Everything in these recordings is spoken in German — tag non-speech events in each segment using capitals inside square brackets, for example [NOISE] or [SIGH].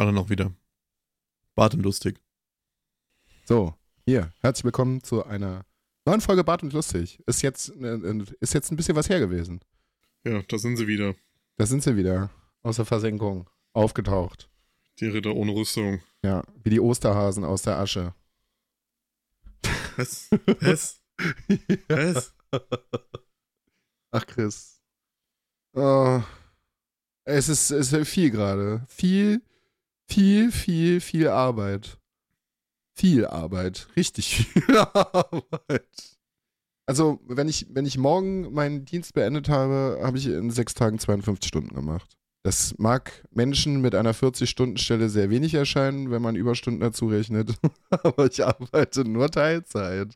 Alle noch wieder. Bart und lustig. So, hier, herzlich willkommen zu einer neuen Folge Bart und lustig. Ist jetzt, äh, ist jetzt ein bisschen was her gewesen. Ja, da sind sie wieder. Da sind sie wieder. Aus der Versenkung. Aufgetaucht. Die Ritter ohne Rüstung. Ja, wie die Osterhasen aus der Asche. Was? Was? Was? Ach, Chris. Oh, es, ist, es ist viel gerade. Viel, viel, viel, viel Arbeit. Viel Arbeit. Richtig viel [LAUGHS] Arbeit. Also, wenn ich, wenn ich morgen meinen Dienst beendet habe, habe ich in sechs Tagen 52 Stunden gemacht. Das mag Menschen mit einer 40-Stunden-Stelle sehr wenig erscheinen, wenn man Überstunden dazu rechnet. [LAUGHS] Aber ich arbeite nur Teilzeit.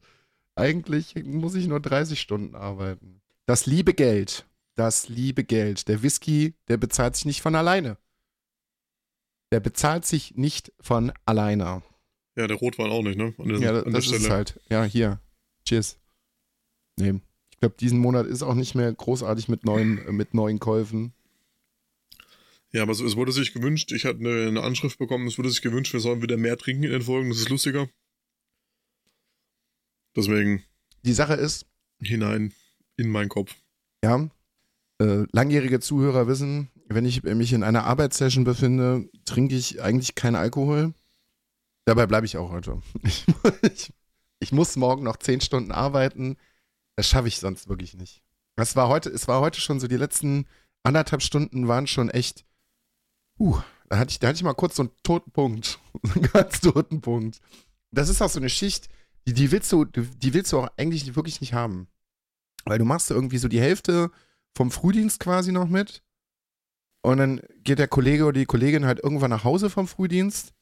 Eigentlich muss ich nur 30 Stunden arbeiten. Das liebe Geld, das liebe Geld. Der Whisky, der bezahlt sich nicht von alleine. Der bezahlt sich nicht von alleine. Ja, der Rotwein auch nicht, ne? Der, ja, das ist halt. Ja, hier. Cheers. Nee. Ich glaube, diesen Monat ist auch nicht mehr großartig mit neuen, äh, mit neuen Käufen. Ja, aber es wurde sich gewünscht, ich hatte eine, eine, Anschrift bekommen, es wurde sich gewünscht, wir sollen wieder mehr trinken in den Folgen, das ist lustiger. Deswegen. Die Sache ist. Hinein in meinen Kopf. Ja. Äh, langjährige Zuhörer wissen, wenn ich mich in einer Arbeitssession befinde, trinke ich eigentlich keinen Alkohol. Dabei bleibe ich auch heute. [LAUGHS] Ich, ich, muss morgen noch zehn Stunden arbeiten. Das schaffe ich sonst wirklich nicht. Es war heute, es war heute schon so, die letzten anderthalb Stunden waren schon echt. Uh, da hatte ich, da hatte ich mal kurz so einen toten Punkt. [LAUGHS] einen ganz toten Punkt. Das ist auch so eine Schicht, die, die willst du, die willst du auch eigentlich wirklich nicht haben. Weil du machst irgendwie so die Hälfte vom Frühdienst quasi noch mit. Und dann geht der Kollege oder die Kollegin halt irgendwann nach Hause vom Frühdienst.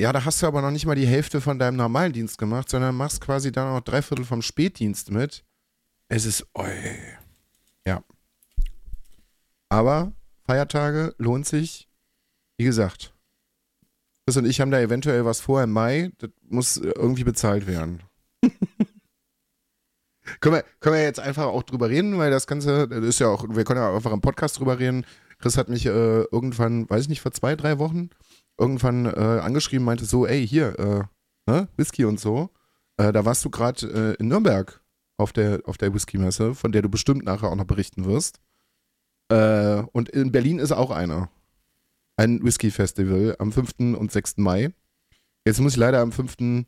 Ja, da hast du aber noch nicht mal die Hälfte von deinem normalen Dienst gemacht, sondern machst quasi dann auch drei Viertel vom Spätdienst mit. Es ist, oi. Ja. Aber Feiertage lohnt sich. Wie gesagt, Chris und ich haben da eventuell was vor im Mai. Das muss irgendwie bezahlt werden. [LAUGHS] können, wir, können wir jetzt einfach auch drüber reden, weil das Ganze, das ist ja auch, wir können ja einfach im Podcast drüber reden. Chris hat mich äh, irgendwann, weiß ich nicht, vor zwei, drei Wochen irgendwann äh, angeschrieben, meinte so, ey, hier, äh, ne, Whisky und so. Äh, da warst du gerade äh, in Nürnberg auf der, auf der Whisky-Messe, von der du bestimmt nachher auch noch berichten wirst. Äh, und in Berlin ist auch einer. Ein Whisky-Festival am 5. und 6. Mai. Jetzt muss ich leider am 5.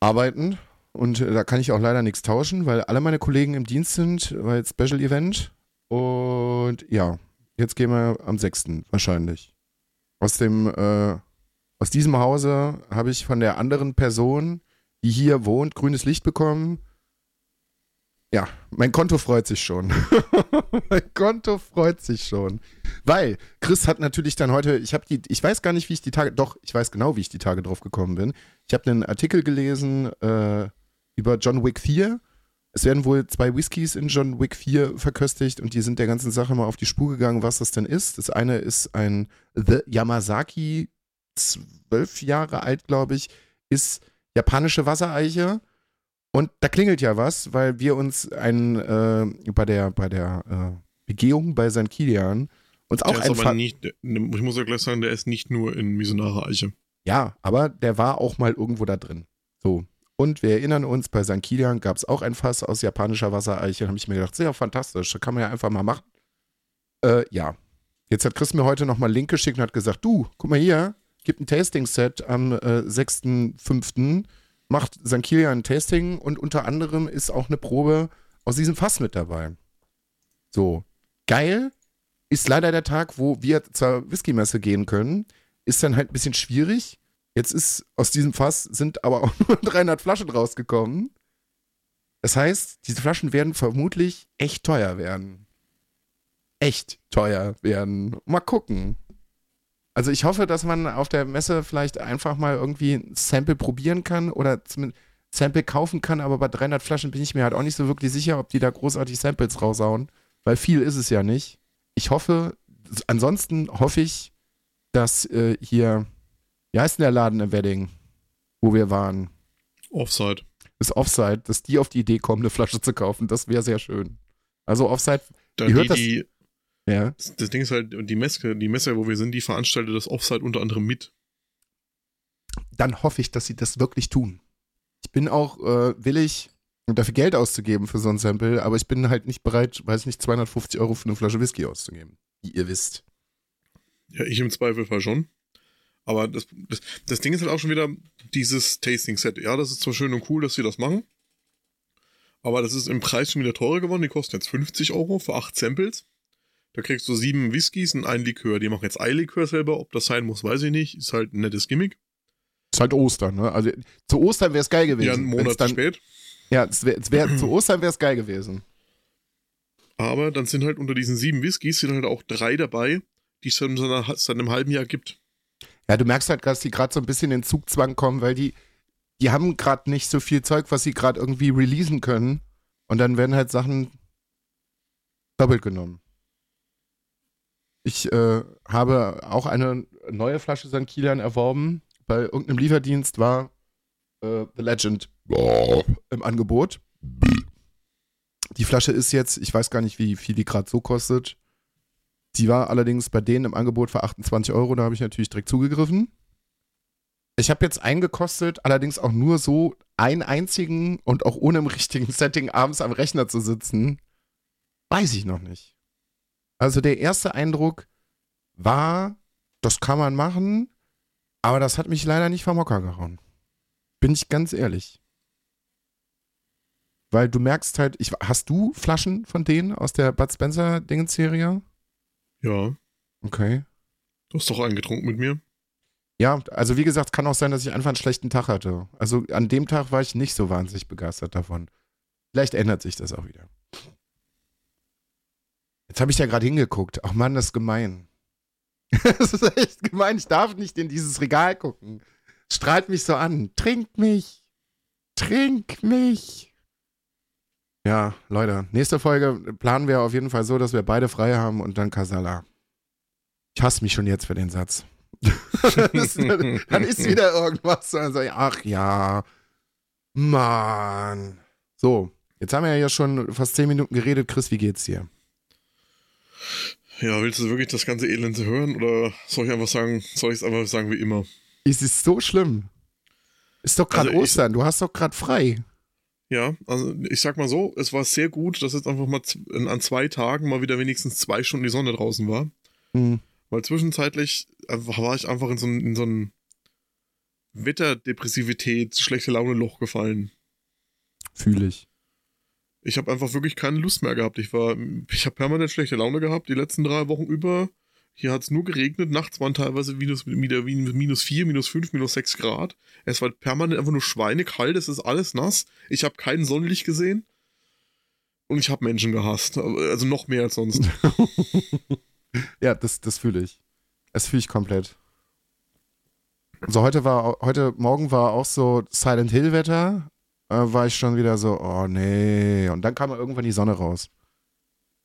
arbeiten und äh, da kann ich auch leider nichts tauschen, weil alle meine Kollegen im Dienst sind, weil Special Event. Und ja, jetzt gehen wir am 6. wahrscheinlich. Aus dem, äh, aus diesem Hause habe ich von der anderen Person, die hier wohnt, grünes Licht bekommen. Ja, mein Konto freut sich schon. [LAUGHS] mein Konto freut sich schon. Weil Chris hat natürlich dann heute, ich habe die, ich weiß gar nicht, wie ich die Tage, doch, ich weiß genau, wie ich die Tage drauf gekommen bin. Ich habe einen Artikel gelesen, äh, über John Wick 4. Es werden wohl zwei Whiskys in John Wick 4 verköstigt und die sind der ganzen Sache mal auf die Spur gegangen, was das denn ist. Das eine ist ein The Yamazaki, zwölf Jahre alt, glaube ich, ist japanische Wassereiche. Und da klingelt ja was, weil wir uns ein, äh, bei der, bei der äh, Begehung bei St. Kilian uns auch ist nicht, Ich muss ja gleich sagen, der ist nicht nur in Misonare Eiche. Ja, aber der war auch mal irgendwo da drin. So. Und wir erinnern uns, bei St. Kilian gab es auch ein Fass aus japanischer Wassereiche. Da habe ich mir gedacht, sehr fantastisch, das kann man ja einfach mal machen. Äh, ja. Jetzt hat Chris mir heute nochmal einen Link geschickt und hat gesagt, du, guck mal hier, gibt ein Tasting-Set am äh, 6.5., macht St. Kilian ein Tasting und unter anderem ist auch eine Probe aus diesem Fass mit dabei. So, geil. Ist leider der Tag, wo wir zur Whisky-Messe gehen können. Ist dann halt ein bisschen schwierig. Jetzt ist aus diesem Fass sind aber auch [LAUGHS] nur 300 Flaschen rausgekommen. Das heißt, diese Flaschen werden vermutlich echt teuer werden. Echt teuer werden. Mal gucken. Also ich hoffe, dass man auf der Messe vielleicht einfach mal irgendwie ein Sample probieren kann oder zumindest Sample kaufen kann, aber bei 300 Flaschen bin ich mir halt auch nicht so wirklich sicher, ob die da großartig Samples raushauen, weil viel ist es ja nicht. Ich hoffe, ansonsten hoffe ich, dass äh, hier wie heißt denn der Laden im Wedding, wo wir waren? Offside. Das Offside, dass die auf die Idee kommen, eine Flasche zu kaufen, das wäre sehr schön. Also Offside, Dann die, die, Ja. Das, das Ding ist halt, die Messe, die Messe, wo wir sind, die veranstaltet das Offside unter anderem mit. Dann hoffe ich, dass sie das wirklich tun. Ich bin auch äh, willig, dafür Geld auszugeben für so ein Sample, aber ich bin halt nicht bereit, weiß nicht, 250 Euro für eine Flasche Whisky auszugeben. Wie ihr wisst. Ja, ich im Zweifelfall schon. Aber das, das, das Ding ist halt auch schon wieder dieses Tasting-Set. Ja, das ist zwar schön und cool, dass sie das machen. Aber das ist im Preis schon wieder teurer geworden. Die kosten jetzt 50 Euro für 8 Samples. Da kriegst du sieben Whiskys und ein Likör. Die machen jetzt Eilikör selber. Ob das sein muss, weiß ich nicht. Ist halt ein nettes Gimmick. Ist halt Ostern, ne? Also zu Ostern wäre es geil gewesen. Ja, einen Monat dann, spät. Ja, es wär, es wär, [CLEARS THROAT] zu Ostern wäre es geil gewesen. Aber dann sind halt unter diesen sieben Whiskys sind halt auch drei dabei, die es seit einem halben Jahr gibt. Ja, du merkst halt, dass die gerade so ein bisschen in Zugzwang kommen, weil die, die haben gerade nicht so viel Zeug, was sie gerade irgendwie releasen können. Und dann werden halt Sachen doppelt genommen. Ich äh, habe auch eine neue Flasche St. Kilian erworben. Bei irgendeinem Lieferdienst war äh, The Legend im Angebot. Die Flasche ist jetzt, ich weiß gar nicht, wie viel die gerade so kostet. Die war allerdings bei denen im Angebot für 28 Euro, da habe ich natürlich direkt zugegriffen. Ich habe jetzt eingekostet, allerdings auch nur so einen einzigen und auch ohne im richtigen [LAUGHS] Setting abends am Rechner zu sitzen. Weiß ich noch nicht. Also der erste Eindruck war, das kann man machen, aber das hat mich leider nicht vom Hocker gehauen. Bin ich ganz ehrlich. Weil du merkst halt, ich, hast du Flaschen von denen aus der Bud Spencer Dingens-Serie? Ja, Okay. du hast doch eingetrunken mit mir. Ja, also wie gesagt, kann auch sein, dass ich einfach einen schlechten Tag hatte. Also an dem Tag war ich nicht so wahnsinnig begeistert davon. Vielleicht ändert sich das auch wieder. Jetzt habe ich ja gerade hingeguckt. Ach Mann, das ist gemein. [LAUGHS] das ist echt gemein. Ich darf nicht in dieses Regal gucken. Strahlt mich so an. Trink mich. Trink mich. Ja, Leute, nächste Folge planen wir auf jeden Fall so, dass wir beide frei haben und dann Kasala. Ich hasse mich schon jetzt für den Satz. [LAUGHS] Dann ist wieder irgendwas. Also, ach ja. Mann. So, jetzt haben wir ja schon fast zehn Minuten geredet. Chris, wie geht's dir? Ja, willst du wirklich das ganze Elend hören oder soll ich einfach sagen, soll ich es einfach sagen wie immer? Es ist so schlimm. Ist doch gerade Also Ostern. Du hast doch gerade frei. Ja, also ich sag mal so, es war sehr gut, dass jetzt einfach mal an zwei Tagen mal wieder wenigstens zwei Stunden die Sonne draußen war. Hm. Weil zwischenzeitlich war ich einfach in so ein, in so ein Wetterdepressivität, schlechte Laune-Loch gefallen. Fühle ich. Ich habe einfach wirklich keine Lust mehr gehabt. Ich war, ich habe permanent schlechte Laune gehabt, die letzten drei Wochen über. Hier hat es nur geregnet, nachts waren teilweise minus, minus, minus 4, minus 5, minus 6 Grad. Es war permanent einfach nur schweinekalt, es ist alles nass. Ich habe kein Sonnenlicht gesehen. Und ich habe Menschen gehasst. Also noch mehr als sonst. [LAUGHS] Ja, das, das fühle ich. Das fühle ich komplett. So, heute war, heute Morgen war auch so Silent Hill Wetter. Äh, war ich schon wieder so, oh nee. Und dann kam irgendwann die Sonne raus.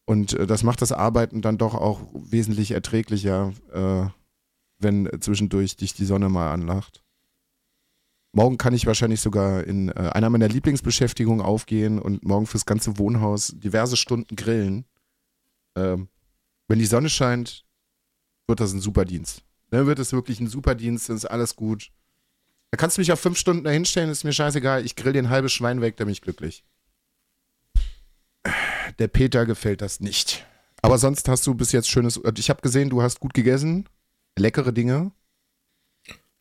Und äh, das macht das Arbeiten dann doch auch wesentlich erträglicher, äh, wenn zwischendurch dich die Sonne mal anlacht. Morgen kann ich wahrscheinlich sogar in äh, einer meiner Lieblingsbeschäftigungen aufgehen und morgen fürs ganze Wohnhaus diverse Stunden grillen. Ähm, wenn die Sonne scheint, wird das ein super Dienst. Dann wird es wirklich ein super Dienst, dann ist alles gut. Da kannst du mich auf fünf Stunden da hinstellen, ist mir scheißegal. Ich grill dir ein halbes Schwein weg, dann bin ich glücklich. Der Peter gefällt das nicht. Aber sonst hast du bis jetzt schönes. Ich habe gesehen, du hast gut gegessen. Leckere Dinge.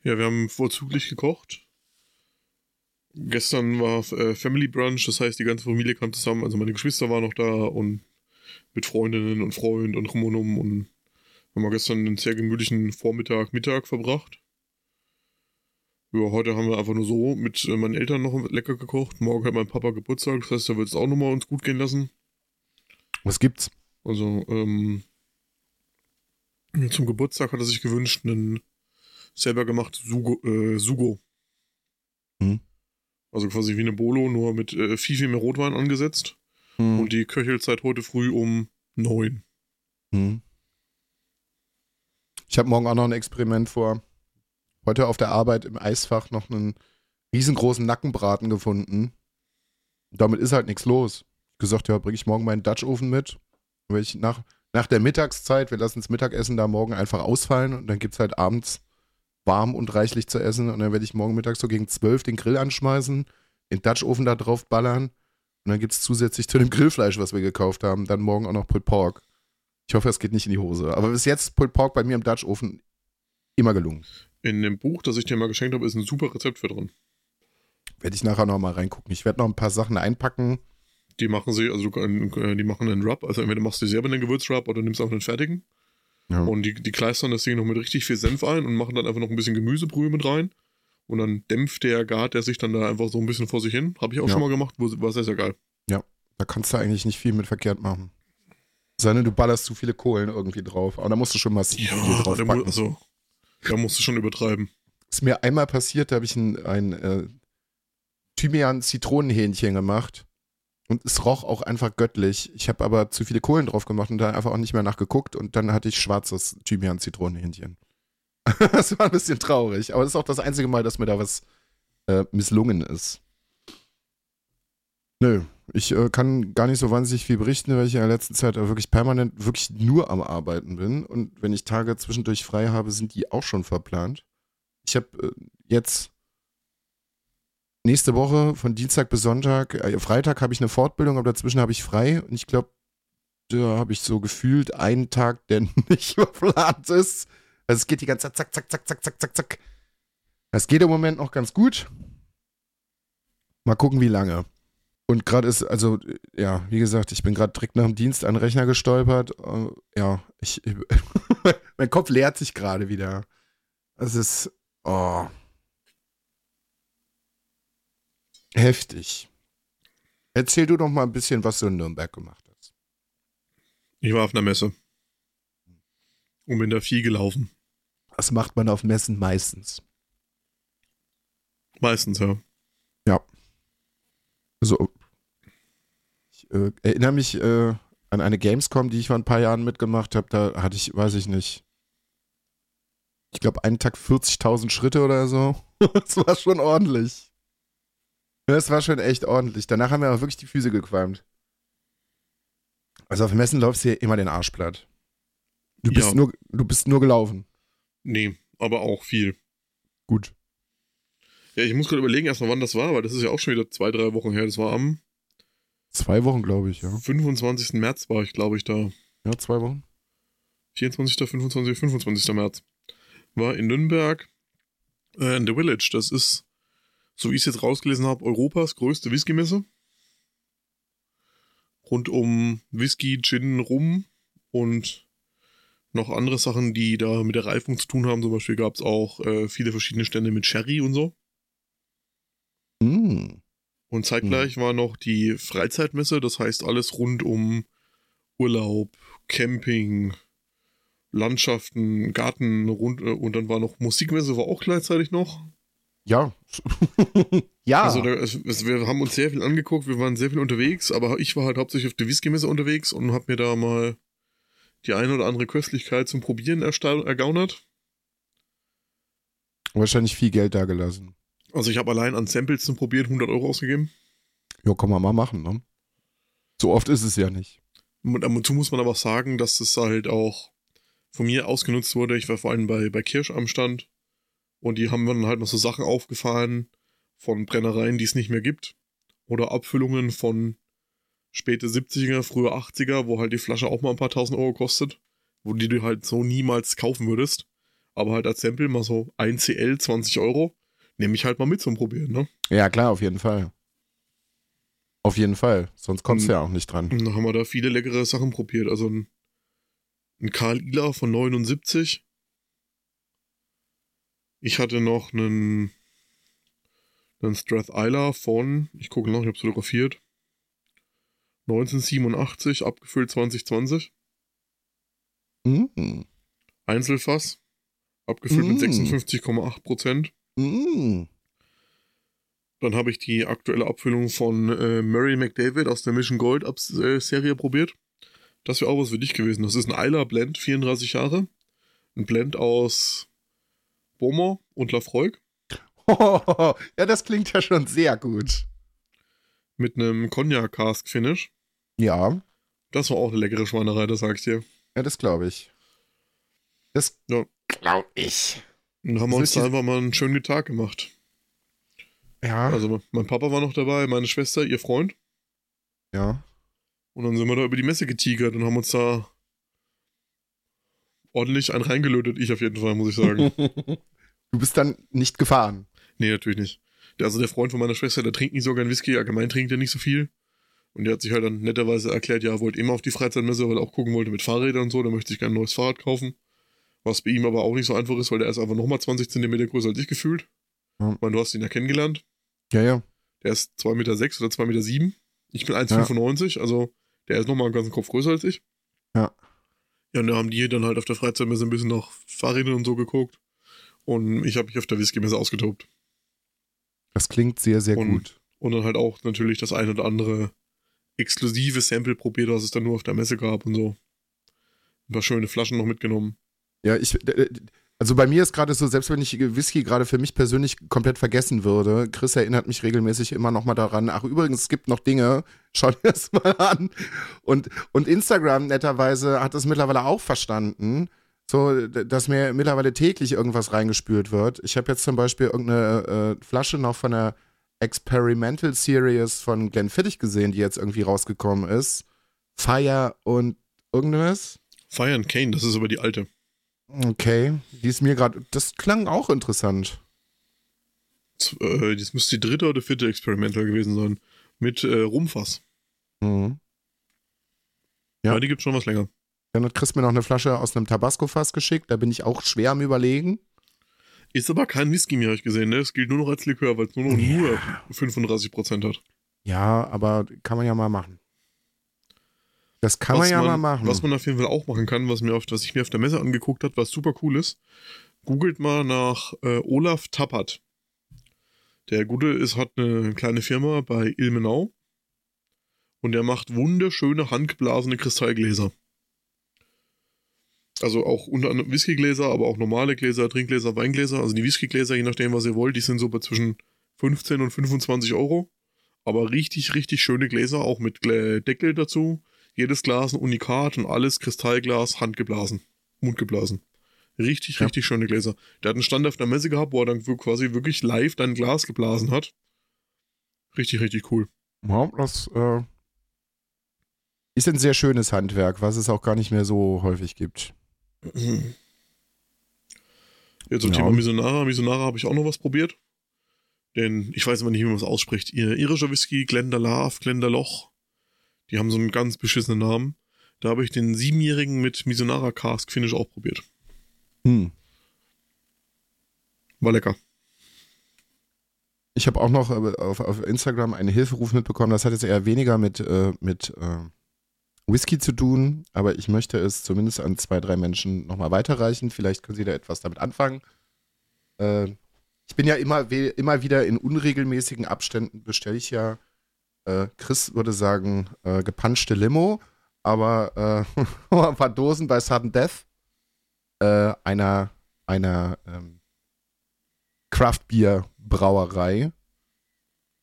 Ja, wir haben vorzüglich gekocht. Gestern war äh, Family Brunch, das heißt, die ganze Familie kam zusammen. Also meine Geschwister waren noch da und mit Freundinnen und Freund und rum und um. Und haben wir gestern einen sehr gemütlichen Vormittag, Mittag verbracht. Ja, heute haben wir einfach nur so mit äh, meinen Eltern noch lecker gekocht. Morgen hat mein Papa Geburtstag, das heißt, da wird es auch nochmal uns gut gehen lassen. Was gibt's? Also, ähm, zum Geburtstag hat er sich gewünscht, einen selber gemachten Sugo. Äh, Sugo. Hm. Also quasi wie eine Bolo, nur mit äh, viel, viel mehr Rotwein angesetzt. Hm. Und die Köchelzeit heute früh um neun. Hm. Ich habe morgen auch noch ein Experiment vor. Heute auf der Arbeit im Eisfach noch einen riesengroßen Nackenbraten gefunden. Damit ist halt nichts los. Gesagt, ja, bringe ich morgen meinen Dutch Ofen mit. Wenn ich nach, nach der Mittagszeit, wir lassen das Mittagessen da morgen einfach ausfallen und dann gibt es halt abends warm und reichlich zu essen und dann werde ich morgen Mittag so gegen 12 den Grill anschmeißen, den Dutch Oven da drauf ballern und dann gibt es zusätzlich zu dem Grillfleisch, was wir gekauft haben, dann morgen auch noch Pulled Pork. Ich hoffe, es geht nicht in die Hose. Aber bis jetzt Pulled Pork bei mir im Dutch Ofen immer gelungen. In dem Buch, das ich dir mal geschenkt habe, ist ein super Rezept für drin. Werde ich nachher noch mal reingucken. Ich werde noch ein paar Sachen einpacken. Die machen sie, also äh, die machen einen Rub, also entweder machst du selber einen Gewürzrub oder nimmst auch einen fertigen. Ja. Und die, die kleistern das Ding noch mit richtig viel Senf ein und machen dann einfach noch ein bisschen Gemüsebrühe mit rein. Und dann dämpft der Gart der sich dann da einfach so ein bisschen vor sich hin. Habe ich auch Ja. schon mal gemacht, war sehr, sehr geil. Da kannst du eigentlich nicht viel mit verkehrt machen. Sondern du ballerst zu viele Kohlen irgendwie drauf. Aber da musst du schon massiv viel da, drauf packen. also, da musst du schon übertreiben. Ist mir einmal passiert, da habe ich ein, ein äh, Thymian-Zitronenhähnchen gemacht. Und es roch auch einfach göttlich. Ich habe aber zu viele Kohlen drauf gemacht und da einfach auch nicht mehr nachgeguckt. Und dann hatte ich schwarzes Thymian-Zitronenhähnchen. [LAUGHS] das war ein bisschen traurig. Aber das ist auch das einzige Mal, dass mir da was äh, misslungen ist. Nö, ich äh, kann gar nicht so wahnsinnig viel berichten, weil ich in der letzten Zeit wirklich permanent wirklich nur am Arbeiten bin. Und wenn ich Tage zwischendurch frei habe, sind die auch schon verplant. Ich habe äh, jetzt nächste Woche von Dienstag bis Sonntag, äh, Freitag habe ich eine Fortbildung, aber dazwischen habe ich frei. Und ich glaube, da habe ich so gefühlt einen Tag, der [LAUGHS] nicht verplant ist. Also es geht die ganze Zeit zack, zack, zack, zack, zack, zack, zack. Das geht im Moment noch ganz gut. Mal gucken, wie lange. Und gerade ist, also, äh, ja, wie gesagt, ich bin gerade direkt nach dem Dienst an den Rechner gestolpert. Äh, ja, ich, [LAUGHS] mein Kopf leert sich gerade wieder. Es ist, oh. Heftig. Erzähl du doch mal ein bisschen, was du in Nürnberg gemacht hast. Ich war auf einer Messe. Und bin da viel gelaufen. Was macht man auf Messen meistens? Meistens, ja. Also, ich äh, erinnere mich äh, an eine Gamescom, die ich vor ein paar Jahren mitgemacht habe. Da hatte ich, weiß ich nicht, ich glaube, einen Tag 40.000 Schritte oder so. [LAUGHS] das war schon ordentlich. Das war schon echt ordentlich. Danach haben mir aber wirklich die Füße gequalmt. Also auf Messen läufst du ja immer den Arsch platt. Du bist, Ja. nur, du bist nur gelaufen. Nee, aber auch viel. Gut. Ja, ich muss gerade überlegen erstmal, wann das war, weil das ist ja auch schon wieder zwei, drei Wochen her. Das war am Zwei Wochen, glaube ich, ja. 25. März war ich, glaube ich, da. Ja, zwei Wochen. 24., 25., 25. März. War in Nürnberg äh, in The Village. Das ist, so wie ich es jetzt rausgelesen habe, Europas größte Whisky-Messe. Rund um Whisky, Gin, Rum und noch andere Sachen, die da mit der Reifung zu tun haben. Zum Beispiel gab es auch äh, viele verschiedene Stände mit Sherry und so. Mm. Und zeitgleich war noch die Freizeitmesse, das heißt alles rund um Urlaub, Camping, Landschaften, Garten rund, äh, und dann war noch Musikmesse, war auch gleichzeitig noch. Ja. [LAUGHS] ja. Also da, es, es, wir haben uns sehr viel angeguckt, wir waren sehr viel unterwegs, aber ich war halt hauptsächlich auf der Whisky-Messe unterwegs und habe mir da mal die eine oder andere Köstlichkeit zum Probieren ergaunert. Wahrscheinlich viel Geld da gelassen. Also ich habe allein an Samples zum Probieren 100 Euro ausgegeben. Ja, kann man mal machen, ne? So oft ist es ja nicht. Und ab und zu muss man aber auch sagen, dass das halt auch von mir ausgenutzt wurde. Ich war vor allem bei, bei Kirsch am Stand und die haben dann halt noch so Sachen aufgefahren von Brennereien, die es nicht mehr gibt. Oder Abfüllungen von späte 70er, frühe 80er, wo halt die Flasche auch mal ein paar tausend Euro kostet, wo die du halt so niemals kaufen würdest. Aber halt als Sample mal so 1 CL 20 Euro, nehme ich halt mal mit zum Probieren, ne? Ja, klar, auf jeden Fall. Auf jeden Fall. Sonst kommst du Mhm. ja auch nicht dran. Dann haben wir da viele leckere Sachen probiert. Also ein, ein Karl Ila von 79. Ich hatte noch einen, einen Strath Isla von, ich gucke noch, ich habe fotografiert. 1987, abgefüllt 2020. Mm. Einzelfass. Abgefüllt mit Mm. 56,8 Prozent. Mm. Dann habe ich die aktuelle Abfüllung von äh, Murray McDavid aus der Mission Gold Abs äh, Serie probiert. Das wäre auch was für dich gewesen. Das ist ein Eiler Blend, 34 Jahre. Ein Blend aus Beaumont und Lafroig [LAUGHS] ja, das klingt ja schon sehr gut. mit einem Cognac Cask Finish. Ja. Das war auch eine leckere Schweinerei, das sag ich dir. Ja, das glaube ich. Das Ja. glaube ich. Und dann haben wir uns da einfach mal einen schönen Tag gemacht. Ja, Also mein Papa war noch dabei, meine Schwester, ihr Freund. ja. Und dann sind wir da über die Messe getigert und haben uns da ordentlich einen reingelötet. Ich auf jeden Fall, muss ich sagen. [LAUGHS] Du bist dann nicht gefahren. nee, natürlich nicht. Der, also der Freund von meiner Schwester, der trinkt nicht so gern Whisky, allgemein trinkt er nicht so viel. Und der hat sich halt dann netterweise erklärt, ja, er wollte immer auf die Freizeitmesse, weil er auch gucken wollte mit Fahrrädern und so, der möchte sich gerne ein neues Fahrrad kaufen. Was bei ihm aber auch nicht so einfach ist, weil der ist einfach nochmal 20 Zentimeter größer als ich gefühlt. Ja. Ich meine, du hast ihn ja kennengelernt. Ja, ja. Der ist 2,6 Meter sechs oder 2,7 Meter. Sieben. Ich bin 1,95, also der ist nochmal einen ganzen Kopf größer als ich. Ja. Ja, und da haben die dann halt auf der Freizeitmesse ein bisschen nach Fahrrädern und so geguckt. Und ich habe mich auf der Whisky-Messe ausgetobt. Das klingt sehr, sehr Und- gut. Und dann halt auch natürlich das ein oder andere exklusive Sample probiert, was es dann nur auf der Messe gab und so. Ein paar schöne Flaschen noch mitgenommen. Ja, ich, also bei mir ist gerade so, selbst wenn ich Whisky gerade für mich persönlich komplett vergessen würde, Chris erinnert mich regelmäßig immer noch mal daran, ach übrigens, es gibt noch Dinge, [LAUGHS] schau dir das mal an. Und, und Instagram netterweise hat es mittlerweile auch verstanden, so, dass mir mittlerweile täglich irgendwas reingespült wird. Ich habe jetzt zum Beispiel irgendeine äh, Flasche noch von der Experimental Series von Glenfiddich gesehen, die jetzt irgendwie rausgekommen ist. Fire und irgendwas. Fire and Cane, das ist aber die alte. Okay, die ist mir gerade, das klang auch interessant. Äh, das müsste die dritte oder vierte Experimental gewesen sein. Mit äh, Rumfass. Mhm. Ja. Ja. die gibt schon was länger. Dann hat Chris mir noch eine Flasche aus einem Tabasco-Fass geschickt, da bin ich auch schwer am Überlegen. Ist aber kein Whisky mehr, habe ich gesehen. Ne? Es gilt nur noch als Likör, weil es nur noch Ja. nur 35% hat. Ja, aber kann man ja mal machen. Das kann man ja mal machen. Was man auf jeden Fall auch machen kann, was, mir auf, was ich mir auf der Messe angeguckt habe, was super cool ist, googelt mal nach äh, Olaf Tappert. Der Gute ist, hat eine kleine Firma bei Ilmenau und der macht wunderschöne handgeblasene Kristallgläser. Also auch unter anderem Whiskygläser, aber auch normale Gläser, Trinkgläser, Weingläser. Also die Whiskygläser, je nachdem, was ihr wollt, die sind so bei zwischen 15 und 25 Euro. Aber richtig, richtig schöne Gläser, auch mit Deckel dazu. Jedes Glas ein Unikat und alles Kristallglas, handgeblasen, mundgeblasen. Richtig, Ja. richtig schöne Gläser. Der hat einen Stand auf der Messe gehabt, wo er dann quasi wirklich live dein Glas geblasen hat. Richtig, richtig cool. Ja, das äh, ist ein sehr schönes Handwerk, was es auch gar nicht mehr so häufig gibt. Jetzt zum Ja. Thema Misonara. Misonara habe ich auch noch was probiert. Den, ich weiß immer nicht, wie man es ausspricht. Ihr irischer Whisky, Glendalough, Glendaloch. Die haben so einen ganz beschissenen Namen. Da habe ich den siebenjährigen mit Misonara Cask Finish auch probiert. Hm. War lecker. Ich habe auch noch äh, auf, auf Instagram einen Hilferuf mitbekommen. Das hat jetzt eher weniger mit, äh, mit äh, Whisky zu tun, aber ich möchte es zumindest an zwei, drei Menschen nochmal weiterreichen. Vielleicht können Sie da etwas damit anfangen. Äh, ich bin ja immer, immer wieder in unregelmäßigen Abständen, bestelle ich ja, äh, Chris würde sagen, äh, gepanschte Limo, aber äh, [LAUGHS] ein paar Dosen bei Sudden Death, äh, einer, einer ähm, Craft-Bier-Brauerei.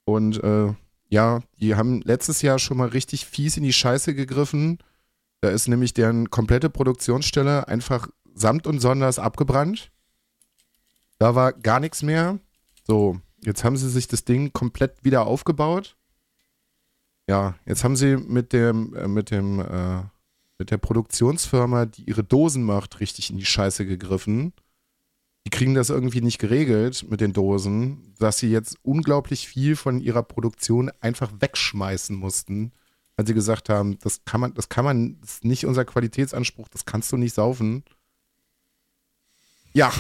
Und äh, ja, die haben letztes Jahr schon mal richtig fies in die Scheiße gegriffen. Da ist nämlich deren komplette Produktionsstelle einfach samt und sonders abgebrannt. Da war gar nichts mehr. So, jetzt haben sie sich das Ding komplett wieder aufgebaut. Ja, jetzt haben sie mit dem, äh, mit dem, äh, mit der Produktionsfirma, die ihre Dosen macht, richtig in die Scheiße gegriffen. Die kriegen das irgendwie nicht geregelt mit den Dosen, dass sie jetzt unglaublich viel von ihrer Produktion einfach wegschmeißen mussten, weil sie gesagt haben, das kann man, das kann man, das ist nicht unser Qualitätsanspruch, das kannst du nicht saufen. Ja,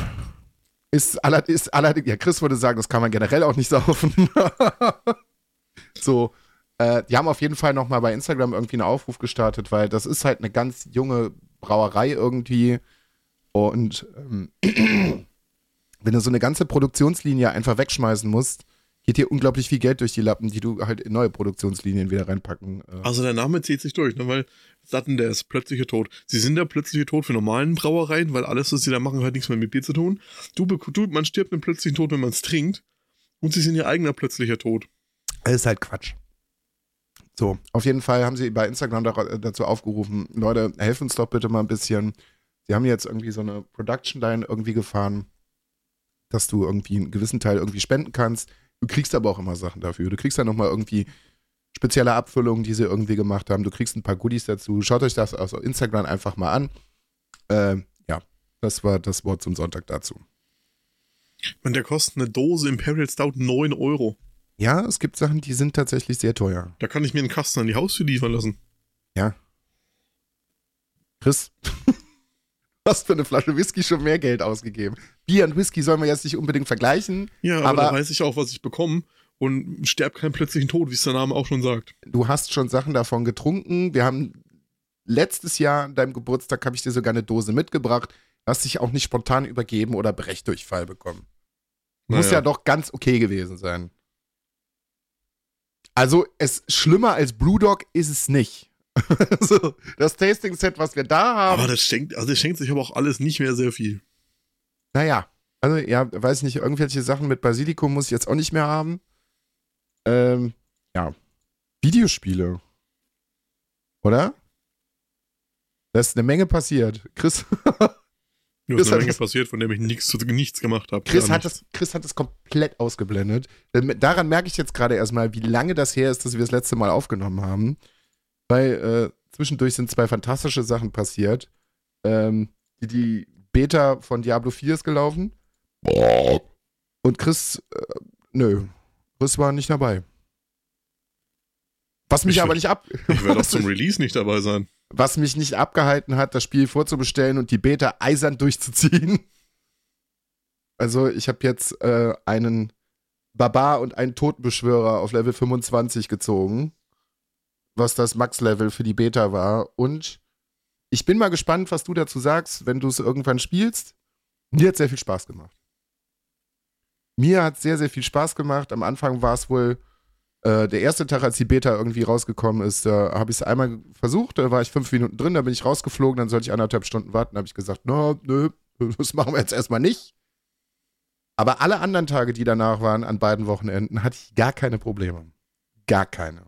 ist, aller, ist allerdings, ja, Chris würde sagen, das kann man generell auch nicht [LAUGHS] saufen. so, äh, die haben auf jeden Fall nochmal bei Instagram irgendwie einen Aufruf gestartet, weil das ist halt eine ganz junge Brauerei irgendwie. Und ähm, [CLEARS THROAT] wenn du so eine ganze Produktionslinie einfach wegschmeißen musst, geht dir unglaublich viel Geld durch die Lappen, die du halt in neue Produktionslinien wieder reinpacken. Äh. Also der Name zieht sich durch, ne? weil Satten, der ist plötzliche Tod. Sie sind der plötzliche Tod für normalen Brauereien, weil alles, was sie da machen, hat nichts mehr mit Bier zu tun. Du, du man stirbt einen plötzlichen Tod, wenn man es trinkt. Und sie sind ihr eigener plötzlicher Tod. Das ist halt Quatsch. So, auf jeden Fall haben sie bei Instagram dazu aufgerufen, Leute, helfen uns doch bitte mal ein bisschen. Sie haben jetzt irgendwie so eine Production Line irgendwie gefahren, dass du irgendwie einen gewissen Teil irgendwie spenden kannst. Du kriegst aber auch immer Sachen dafür. Du kriegst dann nochmal irgendwie spezielle Abfüllungen, die sie irgendwie gemacht haben. Du kriegst ein paar Goodies dazu. Schaut euch das auf Instagram einfach mal an. Äh, ja, das war das Wort zum Sonntag dazu. Und der kostet eine Dose Imperial Stout 9 Euro. Ja, es gibt Sachen, die sind tatsächlich sehr teuer. Da kann ich mir einen Kasten an die Haustür liefern lassen. Ja. Chris, [LAUGHS] hast für eine Flasche Whisky schon mehr Geld ausgegeben. Bier und Whisky sollen wir jetzt nicht unbedingt vergleichen. Ja, aber, aber da weiß ich auch, was ich bekomme und sterb keinen plötzlichen Tod, wie es der Name auch schon sagt. Du hast schon Sachen davon getrunken. Wir haben letztes Jahr an deinem Geburtstag habe ich dir sogar eine Dose mitgebracht. Hast dich auch nicht spontan übergeben oder Brechdurchfall bekommen. Naja. Muss ja doch ganz okay gewesen sein. Also, es schlimmer als Blue Dog ist es nicht. [LAUGHS] so, das Tasting-Set, was wir da haben. Aber das schenkt, also das schenkt sich aber auch alles nicht mehr sehr viel. Naja, also ja, weiß nicht, irgendwelche Sachen mit Basilikum muss ich jetzt auch nicht mehr haben. Ähm, ja. Videospiele. Oder? Da ist eine Menge passiert. Chris. [LAUGHS] Nur ist eine Menge passiert, von dem ich nichts, nichts gemacht habe. Chris, hat das, Chris hat das komplett ausgeblendet. Daran merke ich jetzt gerade erstmal, wie lange das her ist, dass wir das letzte Mal aufgenommen haben. Weil äh, zwischendurch sind zwei fantastische Sachen passiert. Ähm, die, die Beta von Diablo 4 ist gelaufen. Und Chris, äh, nö, Chris war nicht dabei. Was mich ich aber nicht ab. Ich werde auch [LAUGHS] zum Release nicht dabei sein was mich nicht abgehalten hat, das Spiel vorzubestellen und die Beta eisern durchzuziehen. [LAUGHS] Also ich habe jetzt äh, einen Barbar und einen Totenbeschwörer auf Level 25 gezogen, was das Max-Level für die Beta war. Und ich bin mal gespannt, was du dazu sagst, wenn du es irgendwann spielst. Mir hat sehr viel Spaß gemacht. Mir hat sehr, sehr viel Spaß gemacht. Am Anfang war es wohl äh, der erste Tag, als die Beta irgendwie rausgekommen ist, da habe ich es einmal versucht, da war ich fünf Minuten drin, da bin ich rausgeflogen, dann sollte ich anderthalb Stunden warten, habe ich gesagt, no, nö, [LAUGHS] das machen wir jetzt erstmal nicht. Aber alle anderen Tage, die danach waren, an beiden Wochenenden, hatte ich gar keine Probleme. Gar keine.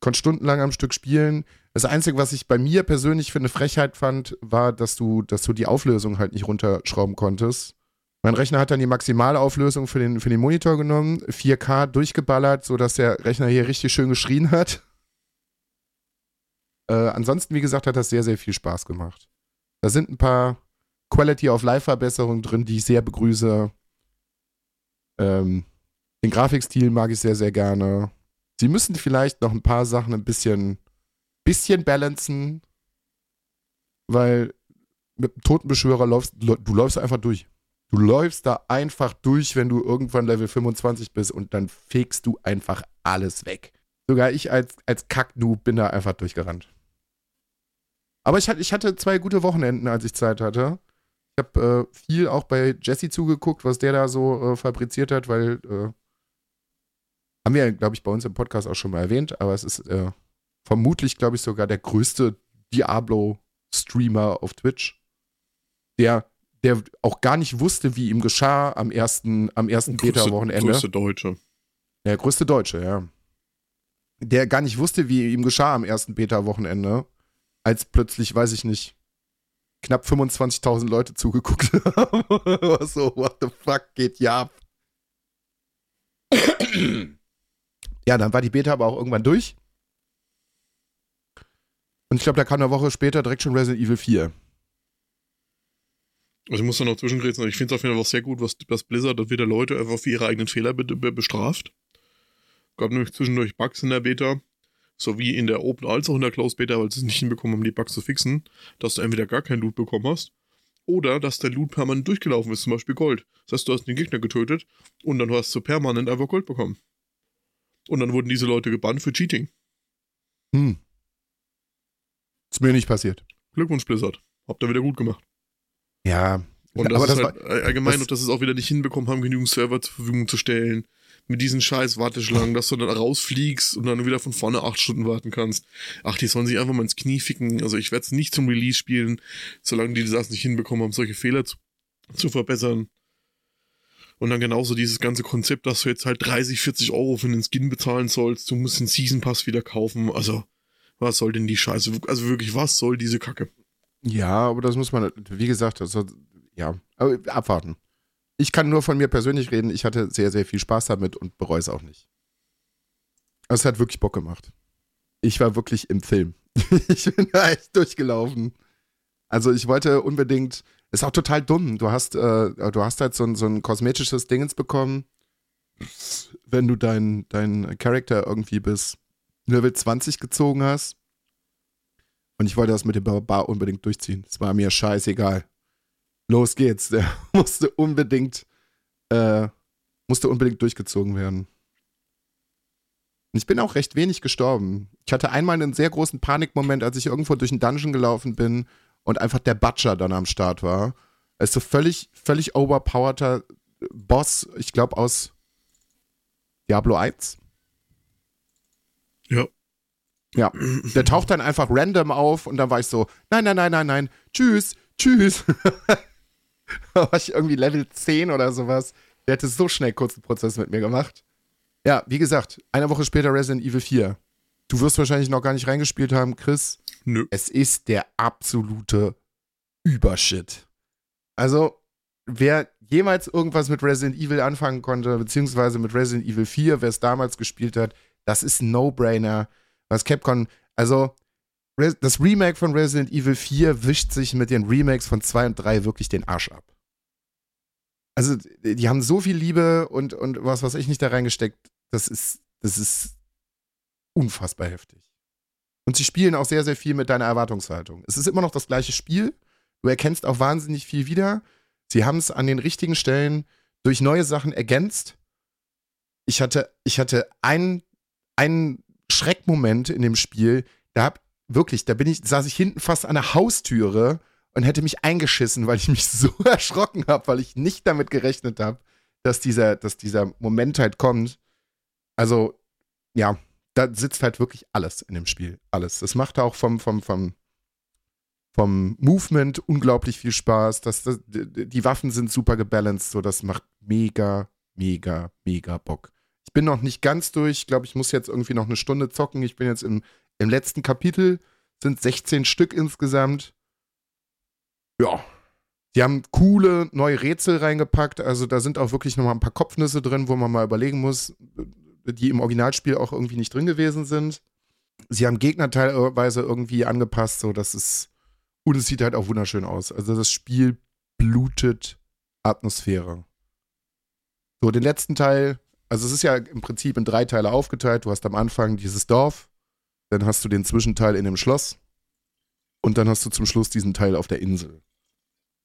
Konnte stundenlang am Stück spielen. Das Einzige, was ich bei mir persönlich für eine Frechheit fand, war, dass du, dass du die Auflösung halt nicht runterschrauben konntest. Mein Rechner hat dann die Maximalauflösung für den, für den Monitor genommen, 4K durchgeballert, sodass der Rechner hier richtig schön geschrien hat. Äh, ansonsten, wie gesagt, hat das sehr, sehr viel Spaß gemacht. Da sind ein paar Quality of Life-Verbesserungen drin, die ich sehr begrüße. Ähm, den Grafikstil mag ich sehr, sehr gerne. Sie müssen vielleicht noch ein paar Sachen ein bisschen, bisschen balancen, weil mit dem Totenbeschwörer läufst du läufst einfach durch. Du läufst da einfach durch, wenn du irgendwann Level 25 bist und dann fegst du einfach alles weg. Sogar ich als, als Kack-Noob bin da einfach durchgerannt. Aber ich, ich hatte zwei gute Wochenenden, als ich Zeit hatte. Ich habe äh, viel auch bei Jesse zugeguckt, was der da so äh, fabriziert hat, weil äh, haben wir, glaube ich, bei uns im Podcast auch schon mal erwähnt, aber es ist äh, vermutlich, glaube ich, sogar der größte Diablo-Streamer auf Twitch, der der auch gar nicht wusste, wie ihm geschah am ersten, am ersten Beta-Wochenende. Größte Deutsche. Der größte Deutsche, ja. Der gar nicht wusste, wie ihm geschah am ersten Beta-Wochenende, als plötzlich, weiß ich nicht, knapp 25.000 Leute zugeguckt [LAUGHS] haben. so, what the fuck geht hier ab? ja, dann war die Beta aber auch irgendwann durch. Und ich glaube, da kam eine Woche später direkt schon Resident Evil 4. Also ich muss da noch zwischengrätschen, ich finde es auf jeden Fall auch sehr gut, was, was Blizzard, da wieder Leute einfach für ihre eigenen Fehler be be bestraft. Gab nämlich zwischendurch Bugs in der Beta, sowie in der Open als auch in der Closed Beta, weil sie es nicht hinbekommen haben, die Bugs zu fixen, dass du entweder gar kein Loot bekommen hast, oder dass der Loot permanent durchgelaufen ist, zum Beispiel Gold. Das heißt, du hast den Gegner getötet und dann hast du permanent einfach Gold bekommen. Und dann wurden diese Leute gebannt für Cheating. Hm. Ist mir nicht passiert. Glückwunsch, Blizzard. Habt ihr wieder gut gemacht. Ja. Und das aber das halt war, allgemein, das, dass es auch wieder nicht hinbekommen haben, genügend Server zur Verfügung zu stellen. Mit diesen scheiß Warteschlangen, dass du dann rausfliegst und dann wieder von vorne acht Stunden warten kannst. Ach, die sollen sich einfach mal ins Knie ficken. Also ich werde es nicht zum Release spielen, solange die das nicht hinbekommen haben, solche Fehler zu, zu verbessern. Und dann genauso dieses ganze Konzept, dass du jetzt halt 30, 40 Euro für einen Skin bezahlen sollst. Du musst den Season Pass wieder kaufen. Also, was soll denn die Scheiße? Also wirklich, was soll diese Kacke? Ja, aber das muss man, wie gesagt, also, ja, aber abwarten. Ich kann nur von mir persönlich reden. Ich hatte sehr, sehr viel Spaß damit und bereue es auch nicht. Also, es hat wirklich Bock gemacht. Ich war wirklich im Film. [LAUGHS] ich bin da echt durchgelaufen. Also ich wollte unbedingt, ist auch total dumm. Du hast, äh, du hast halt so ein, so ein kosmetisches Dingens bekommen, wenn du deinen dein Charakter irgendwie bis Level 20 gezogen hast. Und ich wollte das mit dem Barbar unbedingt durchziehen. Es war mir scheißegal. Los geht's. Der [LAUGHS] musste unbedingt, äh, musste unbedingt durchgezogen werden. Und ich bin auch recht wenig gestorben. Ich hatte einmal einen sehr großen Panikmoment, als ich irgendwo durch einen Dungeon gelaufen bin und einfach der Butcher dann am Start war. Er ist so völlig, völlig overpowerter Boss, ich glaube aus Diablo 1. Ja. Ja, [CLEARS THROAT] der taucht dann einfach random auf und dann war ich so, nein, nein, nein, nein, nein, tschüss, tschüss. da [LAUGHS] war ich irgendwie Level 10 oder sowas. Der hätte so schnell kurzen Prozess mit mir gemacht. Ja, wie gesagt, eine Woche später Resident Evil 4. Du wirst wahrscheinlich noch gar nicht reingespielt haben, Chris. Nö. Es ist der absolute Übershit. Also, wer jemals irgendwas mit Resident Evil anfangen konnte, beziehungsweise mit Resident Evil 4, wer es damals gespielt hat, das ist ein No-Brainer. Was Capcom, also das Remake von Resident Evil 4 wischt sich mit den Remakes von 2 und 3 wirklich den Arsch ab. Also, die haben so viel Liebe und, und was weiß ich nicht da reingesteckt. Das ist, das ist unfassbar heftig. Und sie spielen auch sehr, sehr viel mit deiner Erwartungshaltung. Es ist immer noch das gleiche Spiel. Du erkennst auch wahnsinnig viel wieder. Sie haben es an den richtigen Stellen durch neue Sachen ergänzt. Ich hatte, ich hatte einen, einen Schreckmoment in dem Spiel. Da hab wirklich, da bin ich, saß ich hinten fast an der Haustüre und hätte mich eingeschissen, weil ich mich [LAUGHS] so erschrocken habe, weil ich nicht damit gerechnet habe, dass dieser, dass dieser Moment halt kommt. Also, ja, da sitzt halt wirklich alles in dem Spiel. Alles. Das macht auch vom, vom, vom, vom Movement unglaublich viel Spaß. Das, das, die Waffen sind super gebalanced, so das macht mega, mega, mega Bock. Ich bin noch nicht ganz durch. Ich glaube, ich muss jetzt irgendwie noch eine Stunde zocken. Ich bin jetzt im, im letzten Kapitel. Sind 16 Stück insgesamt. Ja. Die haben coole neue Rätsel reingepackt. Also da sind auch wirklich nochmal ein paar Kopfnüsse drin, wo man mal überlegen muss, die im Originalspiel auch irgendwie nicht drin gewesen sind. Sie haben Gegner teilweise irgendwie angepasst, so dass es. Und es sieht halt auch wunderschön aus. Also das Spiel blutet Atmosphäre. So, den letzten Teil, also es ist ja im Prinzip in drei Teile aufgeteilt. Du hast am Anfang dieses Dorf, dann hast du den Zwischenteil in dem Schloss und dann hast du zum Schluss diesen Teil auf der Insel.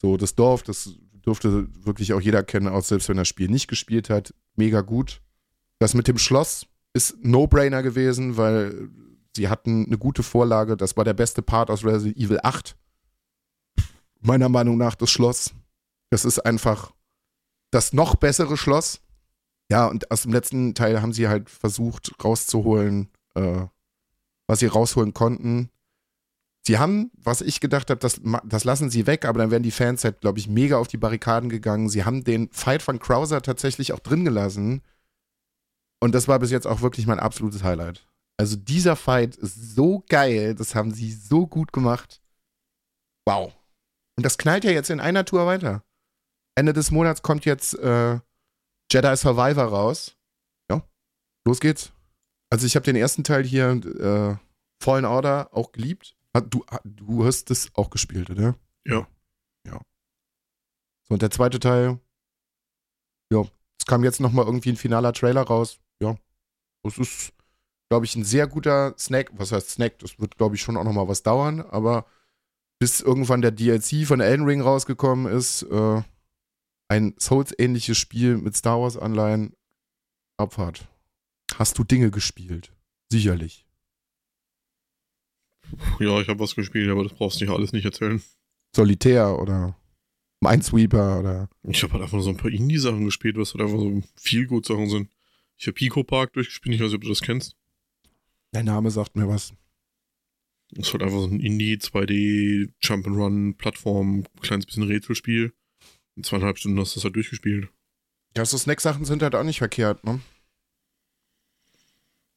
So, das Dorf, das dürfte wirklich auch jeder kennen, auch selbst wenn das Spiel nicht gespielt hat. Mega gut. Das mit dem Schloss ist No-Brainer gewesen, weil sie hatten eine gute Vorlage. Das war der beste Part aus Resident Evil 8. Meiner Meinung nach das Schloss. Das ist einfach das noch bessere Schloss. Ja, und aus dem letzten Teil haben sie halt versucht rauszuholen, äh, was sie rausholen konnten. Sie haben, was ich gedacht habe, das, das lassen sie weg, aber dann wären die Fans halt, glaube ich, mega auf die Barrikaden gegangen. Sie haben den Fight von Krauser tatsächlich auch drin gelassen. Und das war bis jetzt auch wirklich mein absolutes Highlight. Also dieser Fight ist so geil, das haben sie so gut gemacht. Wow. Und das knallt ja jetzt in einer Tour weiter. Ende des Monats kommt jetzt äh, Jedi Survivor raus. Ja, los geht's. Also ich habe den ersten Teil hier, äh, Fallen Order, auch geliebt. Du, du hast das auch gespielt, oder? Ja. Ja. So, und der zweite Teil, ja, es kam jetzt nochmal irgendwie ein finaler Trailer raus. Ja, das ist, glaube ich, ein sehr guter Snack. Was heißt Snack? Das wird, glaube ich, schon auch nochmal was dauern, aber bis irgendwann der DLC von Elden Ring rausgekommen ist, äh, ein Souls-ähnliches Spiel mit Star Wars-Anleihen, Abfahrt. Hast du Dinge gespielt? Sicherlich. Ja, ich habe was gespielt, aber das brauchst du nicht alles nicht erzählen. Solitär oder Minesweeper oder. Ich habe halt einfach so ein paar Indie-Sachen gespielt, was halt einfach so viel gut Sachen sind. Ich habe Pico Park durchgespielt, ich weiß nicht, ob du das kennst. Der Name sagt mir was. Das ist halt einfach so ein Indie, 2D, Jump'n'Run, Plattform, kleines bisschen Rätselspiel. In zweieinhalb Stunden hast du das halt durchgespielt. Ja, so Snack-Sachen sind halt auch nicht verkehrt, ne?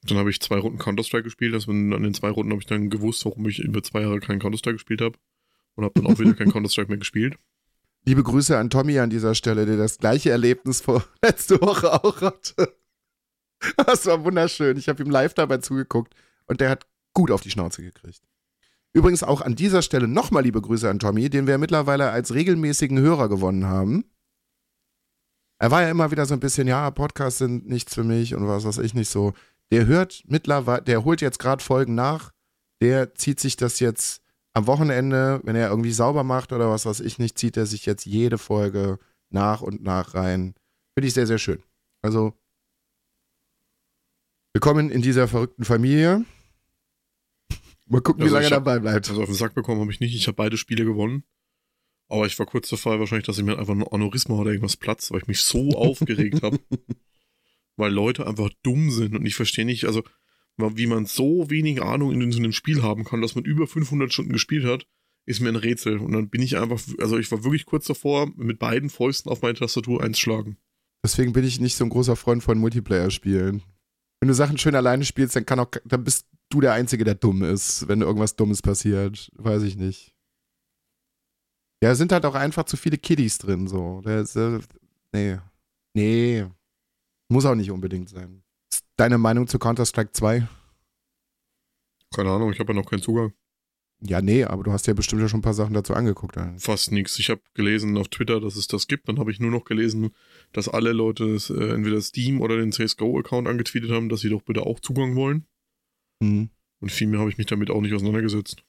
Dann habe ich zwei Runden Counter-Strike gespielt. Also an den zwei Runden habe ich dann gewusst, warum ich über zwei Jahre keinen Counter-Strike gespielt habe. Und habe dann auch wieder kein Counter-Strike mehr gespielt. Liebe Grüße an Tommy an dieser Stelle, der das gleiche Erlebnis vor [LAUGHS] letzte Woche auch hatte. Das war wunderschön. Ich habe ihm live dabei zugeguckt und der hat gut auf die Schnauze gekriegt. Übrigens auch an dieser Stelle nochmal liebe Grüße an Tommy, den wir mittlerweile als regelmäßigen Hörer gewonnen haben. Er war ja immer wieder so ein bisschen, ja, Podcasts sind nichts für mich und was weiß ich nicht so. Der hört mittlerweile, der holt jetzt gerade Folgen nach, der zieht sich das jetzt am Wochenende, wenn er irgendwie sauber macht oder was weiß ich nicht, zieht er sich jetzt jede Folge nach und nach rein. Finde ich sehr, sehr schön. Also, willkommen in dieser verrückten Familie. Mal gucken, Also wie lange er dabei bleibt. Also auf den Sack bekommen habe ich nicht. Ich habe beide Spiele gewonnen. Aber ich war kurz davor wahrscheinlich, dass ich mir einfach ein Aneurysma oder irgendwas platzt, weil ich mich so [LAUGHS] aufgeregt habe. Weil Leute einfach dumm sind und ich verstehe nicht, also wie man so wenig Ahnung in so einem Spiel haben kann, dass man über 500 Stunden gespielt hat, ist mir ein Rätsel. Und dann bin ich einfach, also ich war wirklich kurz davor, mit beiden Fäusten auf meine Tastatur einzuschlagen. Deswegen bin ich nicht so ein großer Freund von Multiplayer-Spielen. Wenn du Sachen schön alleine spielst, dann kann auch, dann bist du der Einzige, der dumm ist, wenn irgendwas Dummes passiert. Weiß ich nicht. Ja, es sind halt auch einfach zu viele Kiddies drin, so. Der ist, äh, nee. Nee. Muss auch nicht unbedingt sein. Ist Deine Meinung zu Counter-Strike 2? Keine Ahnung, ich habe ja noch keinen Zugang. Ja, nee, aber du hast ja bestimmt ja schon ein paar Sachen dazu angeguckt. Alter. Fast nichts. Ich habe gelesen auf Twitter, dass es das gibt. Dann habe ich nur noch gelesen, dass alle Leute das, äh, entweder Steam oder den CSGO-Account angetweetet haben, dass sie doch bitte auch Zugang wollen. Hm. Und viel mehr habe ich mich damit auch nicht auseinandergesetzt.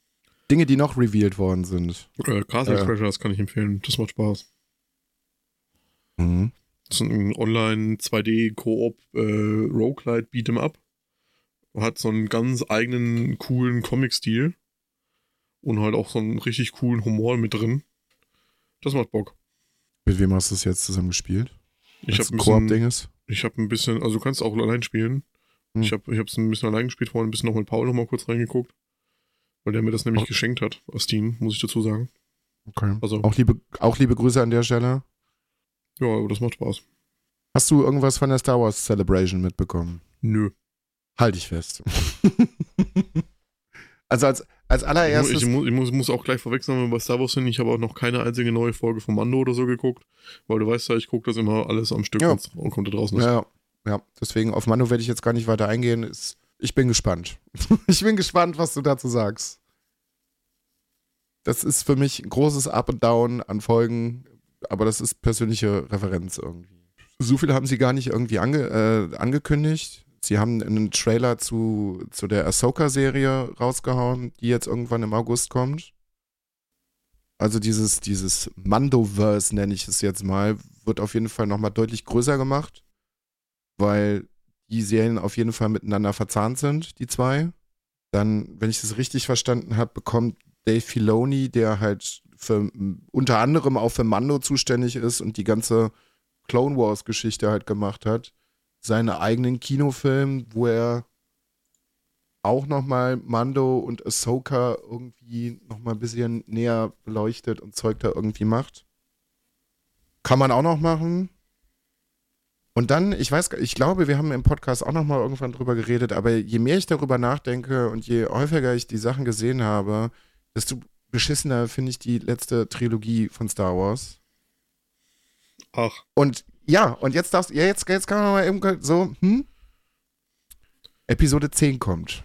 Dinge, die noch revealed worden sind. Äh, Castle Ja. Crashers kann ich empfehlen. Das macht Spaß. Mhm. Das ist ein Online 2D Koop äh, Roguelite Beat'em Up. Hat so einen ganz eigenen coolen Comic-Stil. Und halt auch so einen richtig coolen Humor mit drin. Das macht Bock. Mit wem hast du es jetzt zusammen gespielt? Ich habe ein Koop-Ding ist? ich habe ein bisschen, also du kannst auch allein spielen. Hm. Ich habe ich es ein bisschen allein gespielt, vorhin ein bisschen noch mit Paul noch mal kurz reingeguckt. Weil der mir das nämlich Oh. geschenkt hat aus Steam, muss ich dazu sagen. Okay. Also, Auch liebe, auch liebe Grüße an der Stelle. ja, aber das macht Spaß. Hast du irgendwas von der Star Wars Celebration mitbekommen? Nö. Halte ich fest. [LAUGHS] also als, als allererstes. ich, mu- ich muss, muss auch gleich vorwechseln, wenn wir bei Star Wars sind. Ich habe auch noch keine einzige neue Folge von Mando oder so geguckt. Weil du weißt ja, ich gucke das immer alles am Stück Ja. und kommt da draußen. ist. ja, ja, deswegen auf Mando werde ich jetzt gar nicht weiter eingehen. Ist, ich bin gespannt. [LAUGHS] ich bin gespannt, was du dazu sagst. Das ist für mich ein großes Up und Down an Folgen, aber das ist persönliche Referenz irgendwie. So viel haben sie gar nicht irgendwie ange, äh, angekündigt. Sie haben einen Trailer zu, zu der Ahsoka-Serie rausgehauen, die jetzt irgendwann im August kommt. Also dieses, dieses Mandoverse, nenne ich es jetzt mal, wird auf jeden Fall nochmal deutlich größer gemacht, weil die Serien auf jeden Fall miteinander verzahnt sind, die zwei. Dann, wenn ich das richtig verstanden habe, bekommt Dave Filoni, der halt für, unter anderem auch für Mando zuständig ist und die ganze Clone Wars Geschichte halt gemacht hat, seinen eigenen Kinofilm, wo er auch nochmal Mando und Ahsoka irgendwie nochmal ein bisschen näher beleuchtet und Zeug da irgendwie macht. Kann man auch noch machen. Und dann, ich weiß, gar- ich glaube, wir haben im Podcast auch nochmal irgendwann drüber geredet, aber je mehr ich darüber nachdenke und je häufiger ich die Sachen gesehen habe, desto beschissener finde ich die letzte Trilogie von Star Wars. Ach, Und ja, und jetzt darfst ja, jetzt, jetzt kann man mal eben so, hm? Episode 10 kommt.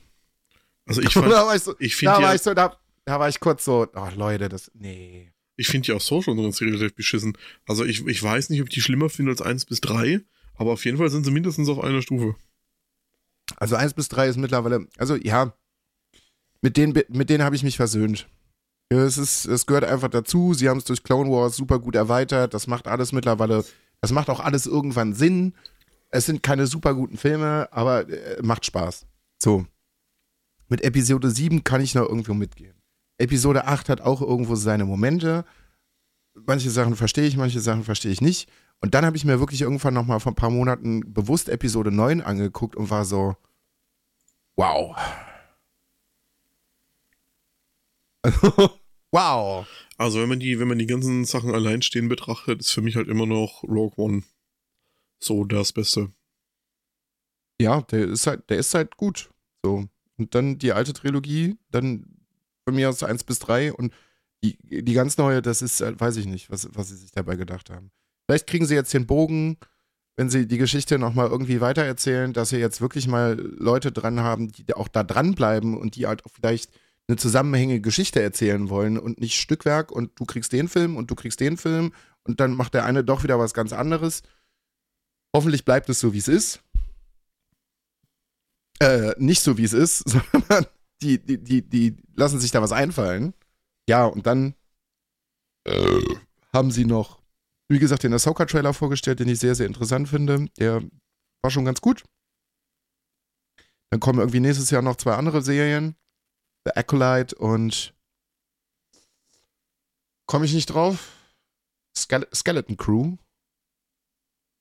also ich [LAUGHS] da fand, war ich so, ich da war ich so, da, da war ich kurz so, ach Leute, das, nee. ich finde ja auch so schon relativ beschissen. Also ich, ich weiß nicht, ob ich die schlimmer finde als 1 bis 3, aber auf jeden Fall sind sie mindestens auf einer Stufe. Also 1 bis 3 ist mittlerweile, also ja, mit denen, mit denen habe ich mich versöhnt. Es, ist, es gehört einfach dazu. Sie haben es durch Clone Wars super gut erweitert. Das macht alles mittlerweile, das macht auch alles irgendwann Sinn. Es sind keine super guten Filme, aber äh, macht Spaß. So. Mit Episode 7 kann ich noch irgendwo mitgehen. Episode 8 hat auch irgendwo seine Momente. Manche Sachen verstehe ich, manche Sachen verstehe ich nicht. Und dann habe ich mir wirklich irgendwann noch mal vor ein paar Monaten bewusst Episode 9 angeguckt und war so, wow. [LAUGHS] wow. Also wenn man die, wenn man die ganzen Sachen alleinstehend betrachtet, ist für mich halt immer noch Rogue One so das Beste. Ja, der ist halt, der ist halt gut. So. Und dann die alte Trilogie, dann von mir aus 1 bis 3 und die, die ganz neue, das ist, halt, weiß ich nicht, was, was sie sich dabei gedacht haben. Vielleicht kriegen sie jetzt den Bogen, wenn sie die Geschichte nochmal irgendwie weitererzählen, dass sie jetzt wirklich mal Leute dran haben, die auch da dranbleiben und die halt auch vielleicht eine zusammenhängende Geschichte erzählen wollen und nicht Stückwerk und du kriegst den Film und du kriegst den Film und dann macht der eine doch wieder was ganz anderes. Hoffentlich bleibt es so, wie es ist. Äh, nicht so, wie es ist, [LAUGHS] sondern die, die, die, die lassen sich da was einfallen. Ja, und dann äh, haben sie noch, wie gesagt, den Ahsoka-Trailer vorgestellt, den ich sehr, sehr interessant finde. Der war schon ganz gut. Dann kommen irgendwie nächstes Jahr noch zwei andere Serien. The Acolyte und komme ich nicht drauf. Ske Skeleton Crew.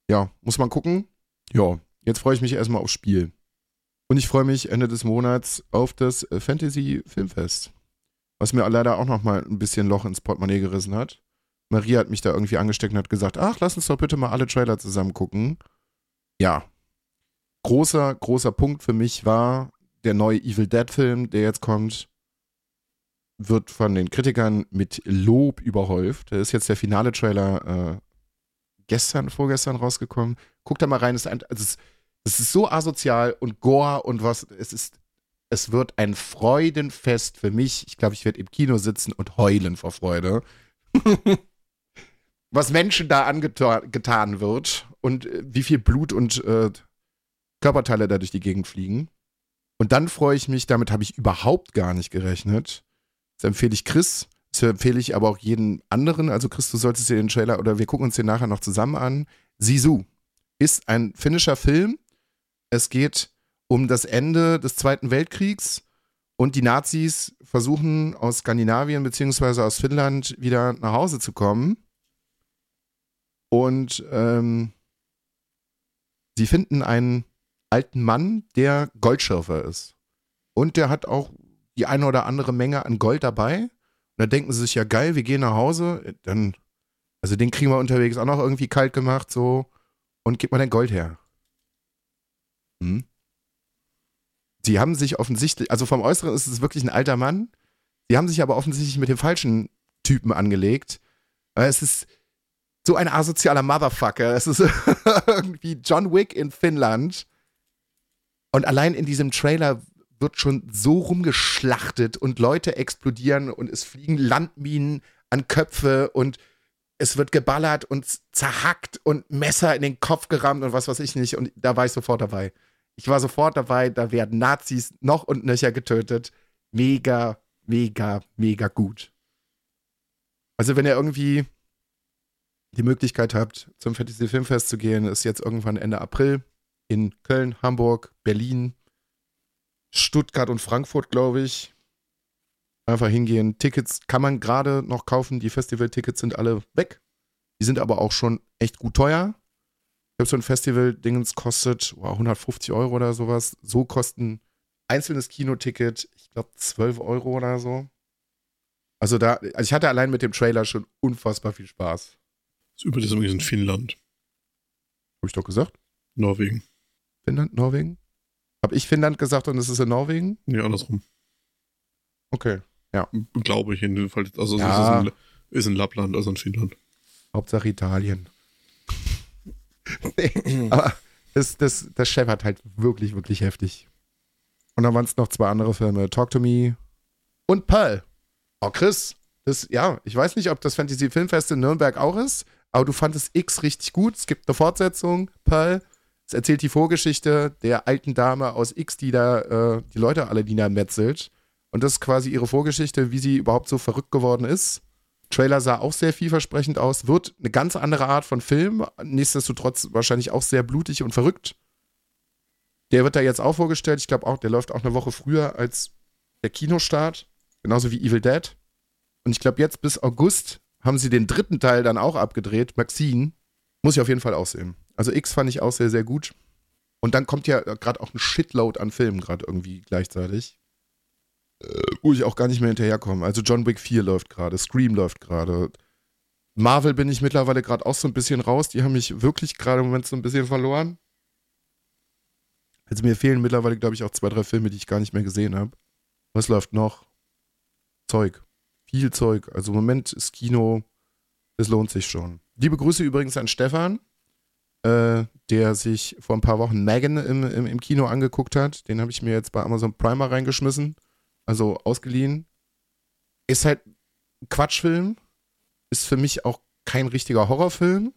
Ja, muss man gucken. Ja, jetzt freue ich mich erstmal aufs Spiel. Und ich freue mich Ende des Monats auf das Fantasy Filmfest. Was mir leider auch nochmal ein bisschen Loch ins Portemonnaie gerissen hat. Maria hat mich da irgendwie angesteckt und hat gesagt, ach, lass uns doch bitte mal alle Trailer zusammen gucken. Ja. Großer, großer Punkt für mich war der neue Evil Dead Film, der jetzt kommt, wird von den Kritikern mit Lob überhäuft. Da ist jetzt der finale Trailer äh, gestern, vorgestern rausgekommen. Guckt da mal rein. Es ist, es ist so asozial und gore und was. Es ist, es wird ein Freudenfest für mich. Ich glaube, ich werde im Kino sitzen und heulen vor Freude. [LAUGHS] was Menschen da angetan wird und äh, wie viel Blut und äh, Körperteile da durch die Gegend fliegen. Und dann freue ich mich, damit habe ich überhaupt gar nicht gerechnet. Das empfehle ich Chris, das empfehle ich aber auch jeden anderen. Also Chris, du solltest dir den Trailer oder wir gucken uns den nachher noch zusammen an. Sisu ist ein finnischer Film. Es geht um das Ende des Zweiten Weltkriegs und die Nazis versuchen aus Skandinavien bzw. aus Finnland wieder nach Hause zu kommen. Und ähm, sie finden einen alten Mann, der Goldschürfer ist. Und der hat auch die eine oder andere Menge an Gold dabei. Und da denken sie sich, ja geil, wir gehen nach Hause. Dann, also den kriegen wir unterwegs auch noch irgendwie kalt gemacht, so. Und gib mal dein Gold her. Hm? Sie haben sich offensichtlich, also vom Äußeren ist es wirklich ein alter Mann. Sie haben sich aber offensichtlich mit dem falschen Typen angelegt. Es ist so ein asozialer Motherfucker. Es ist [LAUGHS] irgendwie John Wick in Finnland. Und allein in diesem Trailer wird schon so rumgeschlachtet und Leute explodieren und es fliegen Landminen an Köpfe und es wird geballert und zerhackt und Messer in den Kopf gerammt und was weiß ich nicht. Und da war ich sofort dabei. Ich war sofort dabei, da werden Nazis noch und nöcher getötet. Mega, mega, mega gut. Also, wenn ihr irgendwie die Möglichkeit habt, zum Fantasy Filmfest zu gehen, ist jetzt irgendwann Ende April in Köln, Hamburg, Berlin, Stuttgart und Frankfurt, glaube ich. Einfach hingehen. Tickets kann man gerade noch kaufen. Die Festival-Tickets sind alle weg. Die sind aber auch schon echt gut teuer. Ich habe so ein Festival-Dingens kostet wow, 150 Euro oder sowas. So kosten einzelnes Kinoticket, ich glaube, 12 Euro oder so. Also da, also ich hatte allein mit dem Trailer schon unfassbar viel Spaß. Das übrigens in Finnland. Habe ich doch gesagt? Norwegen. Finnland, Norwegen? Habe ich Finnland gesagt und es ist in Norwegen? Nee, andersrum. Okay, ja. Glaube ich in dem Fall. Also Ja. es ist in, ist in Lappland, also in Finnland. Hauptsache Italien. nee, aber das, das, das scheppert halt wirklich, wirklich heftig. Und dann waren es noch zwei andere Filme: Talk to Me und Pearl. Oh, Chris, das, ja, ich weiß nicht, ob das Fantasy Filmfest in Nürnberg auch ist, aber du fandest X richtig gut. Es gibt eine Fortsetzung, Pearl. Es erzählt die Vorgeschichte der alten Dame aus X, die da äh, die Leute alle niedermetzelt. Und das ist quasi ihre Vorgeschichte, wie sie überhaupt so verrückt geworden ist. Trailer sah auch sehr vielversprechend aus. Wird eine ganz andere Art von Film. Nichtsdestotrotz wahrscheinlich auch sehr blutig und verrückt. Der wird da jetzt auch vorgestellt. Ich glaube auch, der läuft auch eine Woche früher als der Kinostart. Genauso wie Evil Dead. Und ich glaube, jetzt bis August haben sie den dritten Teil dann auch abgedreht. Maxine. Muss ich auf jeden Fall auch sehen. Also X fand ich auch sehr, sehr gut. Und dann kommt ja gerade auch ein Shitload an Filmen gerade irgendwie gleichzeitig. Äh, wo ich auch gar nicht mehr hinterherkomme. Also John Wick 4 läuft gerade, Scream läuft gerade. Marvel bin ich mittlerweile gerade auch so ein bisschen raus. Die haben mich wirklich gerade im Moment so ein bisschen verloren. Also mir fehlen mittlerweile, glaube ich, auch zwei, drei Filme, die ich gar nicht mehr gesehen habe. Was läuft noch? Zeug. Viel Zeug. Also im Moment ist Kino, es lohnt sich schon. Liebe Grüße übrigens an Stefan, äh, der sich vor ein paar Wochen Megan im, im, im Kino angeguckt hat. Den habe ich mir jetzt bei Amazon Primer reingeschmissen. Also ausgeliehen. Ist halt ein Quatschfilm. Ist für mich auch kein richtiger Horrorfilm.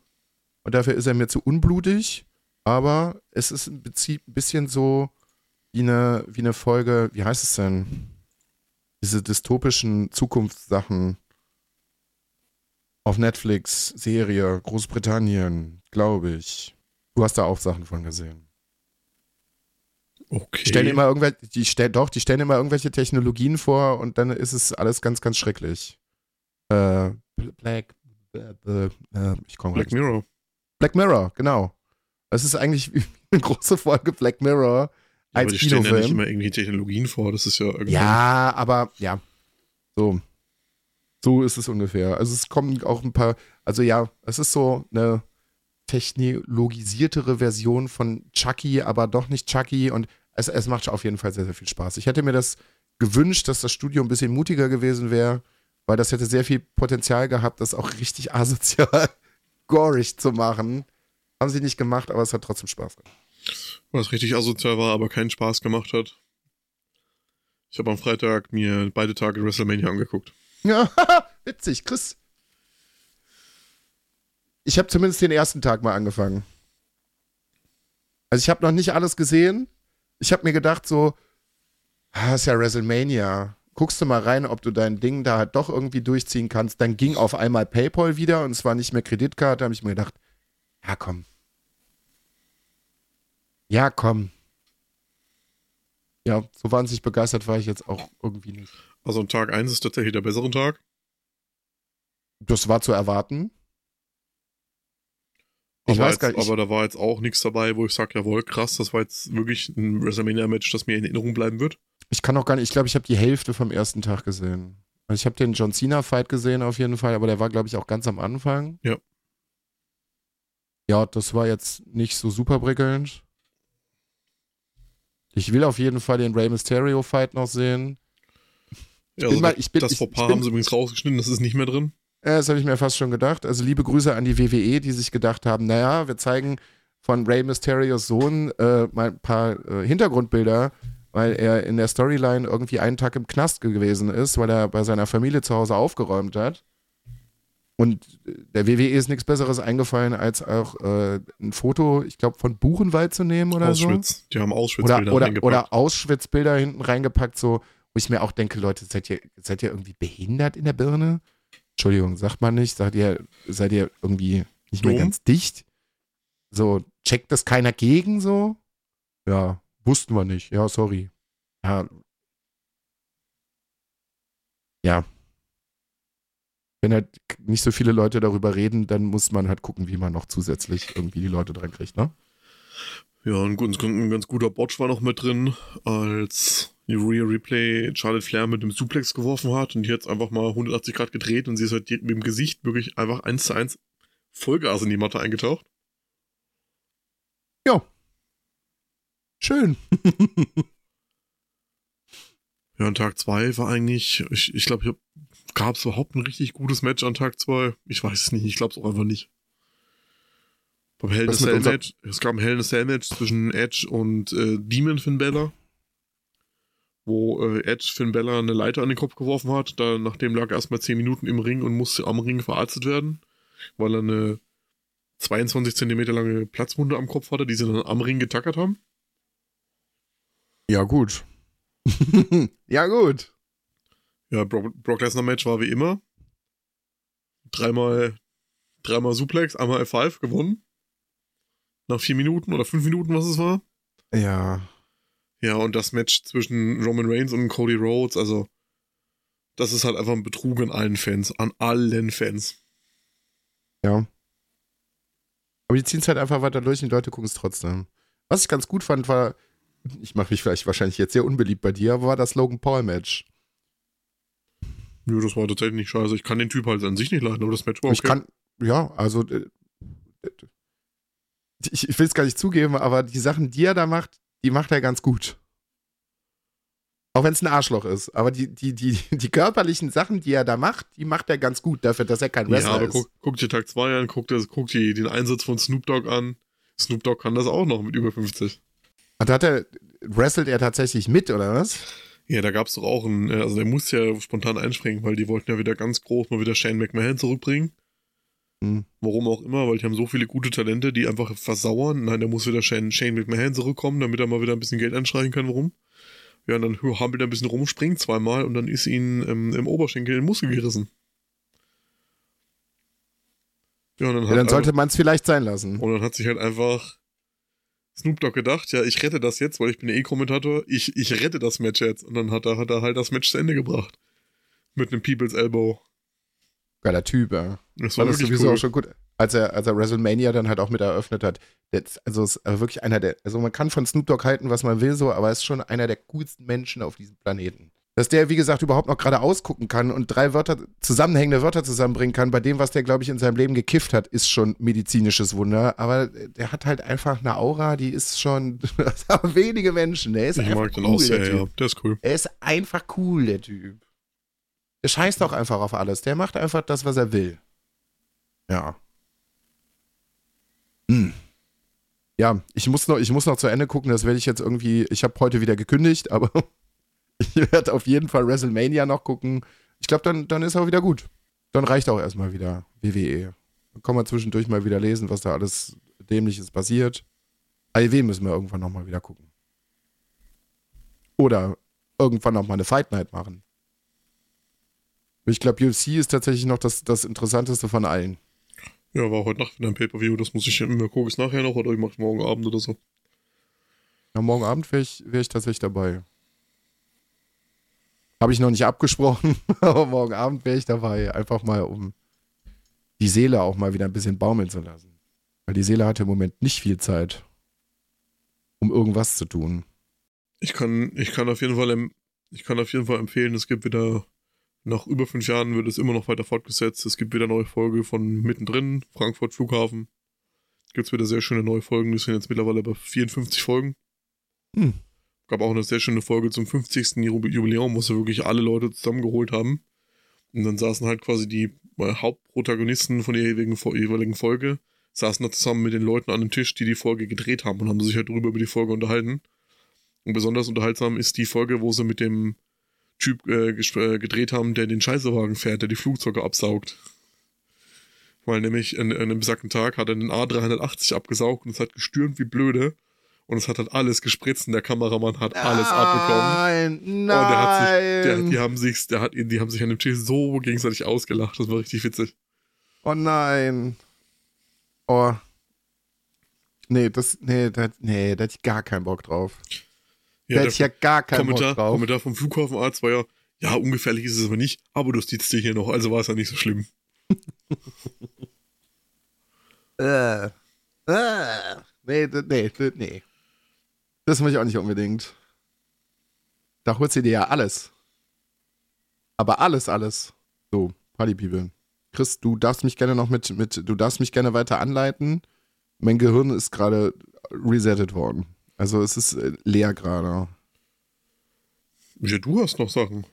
Und dafür ist er mir zu unblutig. Aber es ist im Prinzip ein bisschen so wie eine, wie eine Folge, wie heißt es denn? Diese dystopischen Zukunftssachen auf Netflix, Serie, Großbritannien, glaube ich. Du hast da auch Sachen von gesehen. Okay. Die stellen immer irgendwelche, die stellen, doch, die stellen immer irgendwelche Technologien vor und dann ist es alles ganz, ganz schrecklich. Äh, Black, äh, ich komme Black Mirror. Black Mirror, genau. Es ist eigentlich [LAUGHS] wie eine große Folge Black Mirror als aber die stellen ja nicht Kinofilm. immer irgendwie Technologien vor. Das ist ja irgendwie. Ja, aber ja. So. So ist es ungefähr. Also es kommen auch ein paar, also ja, es ist so eine technologisiertere Version von Chucky, aber doch nicht Chucky und es, es macht auf jeden Fall sehr, sehr viel Spaß. Ich hätte mir das gewünscht, dass das Studio ein bisschen mutiger gewesen wäre, weil das hätte sehr viel Potenzial gehabt, das auch richtig [LAUGHS] asozial gorig zu machen. Haben sie nicht gemacht, aber es hat trotzdem Spaß gemacht. Was richtig asozial war, aber keinen Spaß gemacht hat. Ich habe am Freitag mir beide Tage WrestleMania angeguckt. Ja, [LAUGHS] witzig, Chris. Ich habe zumindest den ersten Tag mal angefangen. Also ich habe noch nicht alles gesehen. Ich habe mir gedacht so, ah, ist ja WrestleMania. Guckst du mal rein, ob du dein Ding da halt doch irgendwie durchziehen kannst. Dann ging auf einmal PayPal wieder und es war nicht mehr Kreditkarte. Da habe ich mir gedacht, ja komm. Ja komm. Ja, so wahnsinnig begeistert war ich jetzt auch irgendwie nicht. Also an Tag 1 ist tatsächlich der bessere Tag. Das war zu erwarten. Ich aber, weiß gar nicht. aber da war jetzt auch nichts dabei, wo ich sage, jawohl, krass, das war jetzt wirklich ein WrestleMania-Match, das mir in Erinnerung bleiben wird. Ich kann auch gar nicht, ich glaube, ich habe die Hälfte vom ersten Tag gesehen. Also ich habe den John Cena-Fight gesehen auf jeden Fall, aber der war, glaube ich, auch ganz am Anfang. Ja. Ja, das war jetzt nicht so super prickelnd. Ich will auf jeden Fall den Rey Mysterio-Fight noch sehen. Ja, bin also mal- ich bin- das ich- Fauxpas ich haben sie übrigens rausgeschnitten, das ist nicht mehr drin. Ja, das habe ich mir fast schon gedacht. Also liebe Grüße an die WWE, die sich gedacht haben, naja, wir zeigen von Rey Mysterios Sohn äh, mal ein paar äh, Hintergrundbilder, weil er in der Storyline irgendwie einen Tag im Knast gewesen ist, weil er bei seiner Familie zu Hause aufgeräumt hat. Und äh, der WWE ist nichts Besseres eingefallen, als auch äh, ein Foto, ich glaube, von Buchenwald zu nehmen oder so. Auschwitz. Die haben Oder, Auschwitz-Bilder oder, reingepackt. oder Auschwitz-Bilder hinten reingepackt, so, wo ich mir auch denke, Leute, seid ihr, seid ihr irgendwie behindert in der Birne? Entschuldigung, sagt man nicht, seid ihr, seid ihr irgendwie nicht mehr Dumm? ganz dicht? So, checkt das keiner gegen so? Ja, wussten wir nicht. Ja, sorry. Ja. Ja. Wenn halt nicht so viele Leute darüber reden, dann muss man halt gucken, wie man noch zusätzlich irgendwie die Leute dran kriegt, ne? Ja, ein, ganz- ein ganz guter Botch war noch mit drin, als Uriah Replay Charlotte Flair mit dem Suplex geworfen hat und die hat einfach mal 180 Grad gedreht und sie ist halt mit dem Gesicht wirklich einfach eins zu eins Vollgas in die Matte eingetaucht. Schön. [LAUGHS] Ja, an Tag 2 war eigentlich, ich, ich glaube, gab es überhaupt ein richtig gutes Match an Tag 2? Ich weiß es nicht, ich glaube es auch einfach nicht. Beim Hell in a Cell Match, es gab ein Hell in a Cell Match zwischen Edge und äh, Demon Finn Bella, wo äh, Edge Finn Bella eine Leiter an den Kopf geworfen hat. Da, nachdem lag er erstmal 10 Minuten im Ring und musste am Ring verarztet werden, weil er eine 22 Zentimeter lange Platzwunde am Kopf hatte, die sie dann am Ring getackert haben. Ja, gut. [LAUGHS] ja, gut. Ja, Brock, Brock Lesnar Match war wie immer. Dreimal, dreimal Suplex, einmal F5 gewonnen. Nach vier Minuten oder fünf Minuten, was es war. Ja. Ja, und das Match zwischen Roman Reigns und Cody Rhodes, also, das ist halt einfach ein Betrug an allen Fans, an allen Fans. Ja. Aber die ziehen es halt einfach weiter durch und die Leute gucken es trotzdem. Was ich ganz gut fand, war, ich mache mich vielleicht wahrscheinlich jetzt sehr unbeliebt bei dir, aber war das Logan Paul Match. Nö, das war tatsächlich nicht scheiße. Ich kann den Typ halt an sich nicht leiden, aber das Match war Ich kann, ja, also äh, ich, ich will es gar nicht zugeben, aber die Sachen, die er da macht, die macht er ganz gut. Auch wenn es ein Arschloch ist. Aber die, die, die, die körperlichen Sachen, die er da macht, die macht er ganz gut dafür, dass er kein Wrestler ja, aber ist. guck, guck dir Tag 2 an, guck, dir, guck dir den Einsatz von Snoop Dogg an. Snoop Dogg kann das auch noch mit über 50. Und hat er, wrestelt er tatsächlich mit, oder was? Ja, da gab es doch auch einen, äh, also der musste ja spontan einspringen, weil die wollten ja wieder ganz groß mal wieder Shane McMahon zurückbringen. Hm. Warum auch immer, weil die haben so viele gute Talente, die einfach versauern. Nein, da muss wieder Shane, Shane McMahon zurückkommen, damit er mal wieder ein bisschen Geld einstreichen kann. Warum? Ja, und dann hampelt er ein bisschen rum, springt zweimal und dann ist ihm ähm, im Oberschenkel den Muskel gerissen. Ja, und dann, Ja, dann sollte man es vielleicht sein lassen. und dann hat sich halt einfach Snoop Dogg gedacht, ja, ich rette das jetzt, weil ich bin der E-Kommentator, ich, ich rette das Match jetzt. Und dann hat er, hat er halt das Match zu Ende gebracht. Mit einem People's Elbow. Geiler Typ, ja. Das War war das wirklich sowieso cool. auch schon gut, als er, als er WrestleMania dann halt auch mit eröffnet hat. Das, also ist äh, wirklich einer der, also man kann von Snoop Dogg halten, was man will, so, aber er ist schon einer der coolsten Menschen auf diesem Planeten. Dass der, wie gesagt, überhaupt noch gerade ausgucken kann und drei Wörter, zusammenhängende Wörter zusammenbringen kann, bei dem, was der, glaube ich, in seinem Leben gekifft hat, ist schon medizinisches Wunder. Aber der hat halt einfach eine Aura, die ist schon, [LAUGHS] das haben wenige Menschen. Der ist Ich einfach mag den cool, auch sehr, der ja. Der ist cool. Er ist einfach cool, der Typ. Der scheißt auch einfach auf alles. Der macht einfach das, was er will. Ja. Hm. Ja, ich muss, noch, ich muss noch zu Ende gucken. Das werde ich jetzt irgendwie. Ich habe heute wieder gekündigt, aber [LAUGHS] ich werde auf jeden Fall WrestleMania noch gucken. Ich glaube, dann, dann ist auch wieder gut. Dann reicht auch erstmal wieder WWE. Dann kann man zwischendurch mal wieder lesen, was da alles Dämliches passiert. AEW müssen wir irgendwann nochmal wieder gucken. Oder irgendwann nochmal eine Fight Night machen. Ich glaube, UFC ist tatsächlich noch das, das Interessanteste von allen. Ja, war heute Nacht wieder ein Pay-Per-View. Das muss ich immer gucken. Ist nachher noch oder ich mache morgen Abend oder so. Ja, morgen Abend wäre ich, wär ich tatsächlich dabei. Habe ich noch nicht abgesprochen, [LAUGHS] aber morgen Abend wäre ich dabei. Einfach mal, um die Seele auch mal wieder ein bisschen baumeln zu lassen. Weil die Seele hat im Moment nicht viel Zeit, um irgendwas zu tun. Ich kann, ich kann auf jeden Fall, ich kann auf jeden Fall empfehlen, es gibt wieder, nach über fünf Jahren wird es immer noch weiter fortgesetzt. Es gibt wieder eine neue Folge von mittendrin, Frankfurt Flughafen. Gibt es wieder sehr schöne neue Folgen. Wir sind jetzt mittlerweile bei 54 Folgen. Hm. Gab auch eine sehr schöne Folge zum 50. Jubi- Jubiläum, wo sie wirklich alle Leute zusammengeholt haben. Und dann saßen halt quasi die äh, Hauptprotagonisten von der jeweiligen, Fo- jeweiligen Folge, saßen da zusammen mit den Leuten an dem Tisch, die die Folge gedreht haben und haben sich halt drüber über die Folge unterhalten. Und besonders unterhaltsam ist die Folge, wo sie mit dem Typ äh, äh, gedreht haben, der den Scheißewagen fährt, der die Flugzeuge absaugt. Weil nämlich an, an einem besagten Tag hat er den A380 abgesaugt und es hat gestürmt wie blöde. Und es hat halt alles gespritzt und der Kameramann hat alles abbekommen. Nein, Und nein. der hat sich, der, die haben sich, der hat, die haben sich an dem Tisch so gegenseitig ausgelacht. Das war richtig witzig. Oh nein. Oh. Nee, das, nee, da, nee, da hätte ich gar keinen Bock drauf. da Ja, hätte ich ja gar keinen Kommentar, Bock drauf. Kommentar vom Flughafenarzt war ja, ja, ungefährlich ist es aber nicht, aber du sitzt dir hier noch, also war es ja nicht so schlimm. [LAUGHS] Äh. Äh. Nee, nee, nee. Das muss ich auch nicht unbedingt. Da holst du dir ja alles. Aber alles, alles. So, Party People. Chris, du darfst mich gerne noch mit, mit, du darfst mich gerne weiter anleiten. Mein Gehirn ist gerade resettet worden. Also es ist äh, leer gerade. Ja, du hast noch Sachen.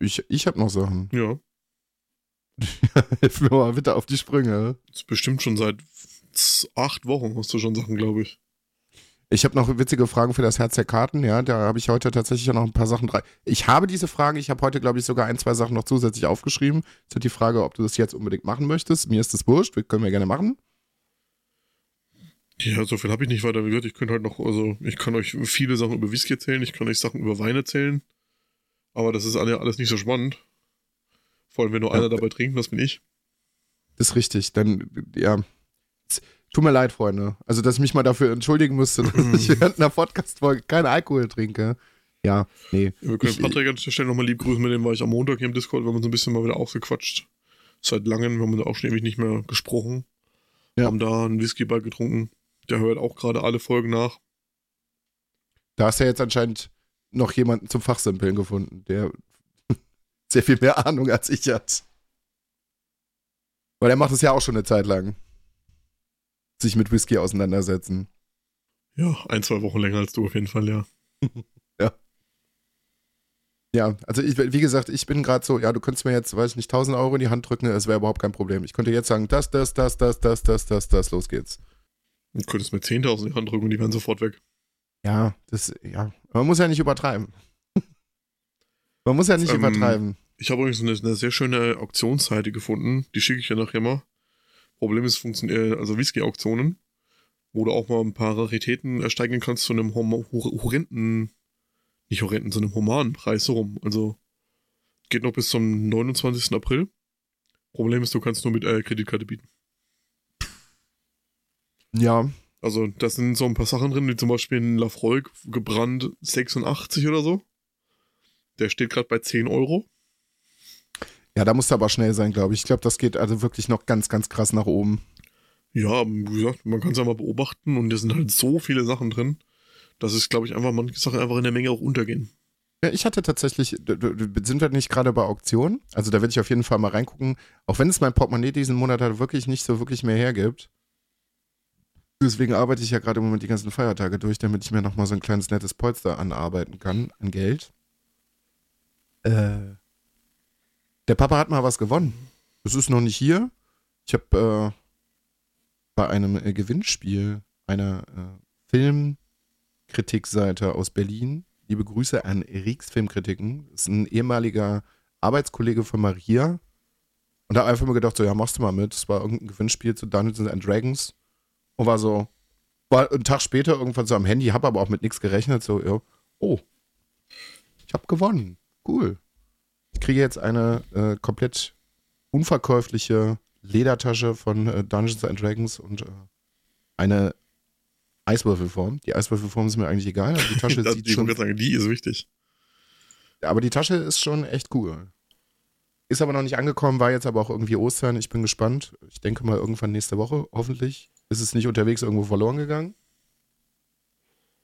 Ich, ich habe noch Sachen. Ja. [LAUGHS] Hilf mir mal bitte auf die Sprünge. Das ist bestimmt schon seit acht Wochen hast du schon Sachen, glaube ich. Ich habe noch witzige Fragen für das Herz der Karten. Ja, da habe ich heute tatsächlich noch ein paar Sachen dran. Ich habe diese Fragen. Ich habe heute, glaube ich, sogar ein, zwei Sachen noch zusätzlich aufgeschrieben. Es ist halt die Frage, ob du das jetzt unbedingt machen möchtest. Mir ist das wurscht. Wir können wir gerne machen. Ja, so viel habe ich nicht weiter gehört. Ich könnte halt noch, also ich kann euch viele Sachen über Whisky erzählen, ich kann euch Sachen über Wein erzählen. Aber das ist alle- alles nicht so spannend. Vor allem, wenn nur Ja. einer dabei trinkt, das bin ich. Das ist richtig. Dann, ja. Tut mir leid, Freunde. Also, dass ich mich mal dafür entschuldigen müsste, dass ich während einer Podcast-Folge keinen Alkohol trinke. Ja, nee. Wir können Ich- Patrick an der Stelle nochmal lieb grüßen, mit dem war ich am Montag hier im Discord, wir haben uns ein bisschen mal wieder ausgequatscht. Seit langem, wir haben uns auch schon ewig nicht mehr gesprochen. Ja. Haben da einen Whisky bei getrunken. Der hört auch gerade alle Folgen nach. Da hast du ja jetzt anscheinend noch jemanden zum Fachsimpeln gefunden. Der, [LAUGHS] sehr viel mehr Ahnung als ich hat. Weil er macht es ja auch schon eine Zeit lang. Sich mit Whisky auseinandersetzen. Ja, ein, zwei Wochen länger als du auf jeden Fall, ja. [LAUGHS] ja. Ja, also ich, wie gesagt, ich bin gerade so, ja, du könntest mir jetzt, weiß ich nicht, 1000 Euro in die Hand drücken, es wäre überhaupt kein Problem. Ich könnte jetzt sagen, das, das, das, das, das, das, das, das, los geht's. Du könntest mir 10.000 in die Hand drücken und die wären sofort weg. Ja, das, ja, man muss ja nicht übertreiben. man muss ja nicht ähm, übertreiben. Ich habe übrigens eine, eine, sehr schöne Auktionsseite gefunden, die schicke ich ja nachher mal. Problem ist, funktioniert, also Whisky-Auktionen, wo du auch mal ein paar Raritäten ersteigen kannst zu einem horrenden nicht horrenden, sondern humanen Preis so rum. Also geht noch bis zum 29. April. Problem ist, du kannst nur mit äh, Kreditkarte bieten. Ja. Also, da sind so ein paar Sachen drin, wie zum Beispiel ein Lafroig gebrannt 86 oder so. Der steht gerade bei 10 Euro. Ja, da musst du aber schnell sein, glaube ich. Ich glaube, das geht also wirklich noch ganz, ganz krass nach oben. Ja, wie gesagt, man kann es ja mal beobachten und da sind halt so viele Sachen drin dass es, glaube ich, einfach manche Sachen einfach in der Menge auch untergehen. Ja, ich hatte tatsächlich, sind wir nicht gerade bei Auktionen? Also da werde ich auf jeden Fall mal reingucken, auch wenn es mein Portemonnaie diesen Monat halt wirklich nicht so wirklich mehr hergibt. Deswegen arbeite ich ja gerade im Moment die ganzen Feiertage durch, damit ich mir nochmal so ein kleines nettes Polster anarbeiten kann an Geld. Äh, der Papa hat mal was gewonnen. Es ist noch nicht hier. Ich habe äh, bei einem äh, Gewinnspiel einer äh, Film- Kritikseite aus Berlin. Liebe Grüße an Rieks Filmkritiken. Ist ein ehemaliger Arbeitskollege von Maria. Und da habe einfach mal gedacht, so, ja, machst du mal mit. Das war irgendein Gewinnspiel zu Dungeons and Dragons. Und war so, war einen Tag später irgendwann so am Handy, habe aber auch mit nichts gerechnet. So, oh, ich habe gewonnen. Cool. Ich kriege jetzt eine äh, komplett unverkäufliche Ledertasche von äh, Dungeons and Dragons und äh, eine Eiswürfelform. Die Eiswürfelform ist mir eigentlich egal. Die Tasche [LAUGHS] das, sieht ich schon. Sagen, die ist wichtig. Aber die Tasche ist schon echt cool. Ist aber noch nicht angekommen, war jetzt aber auch irgendwie Ostern. Ich bin gespannt. Ich denke mal irgendwann nächste Woche, hoffentlich. Ist es nicht unterwegs irgendwo verloren gegangen?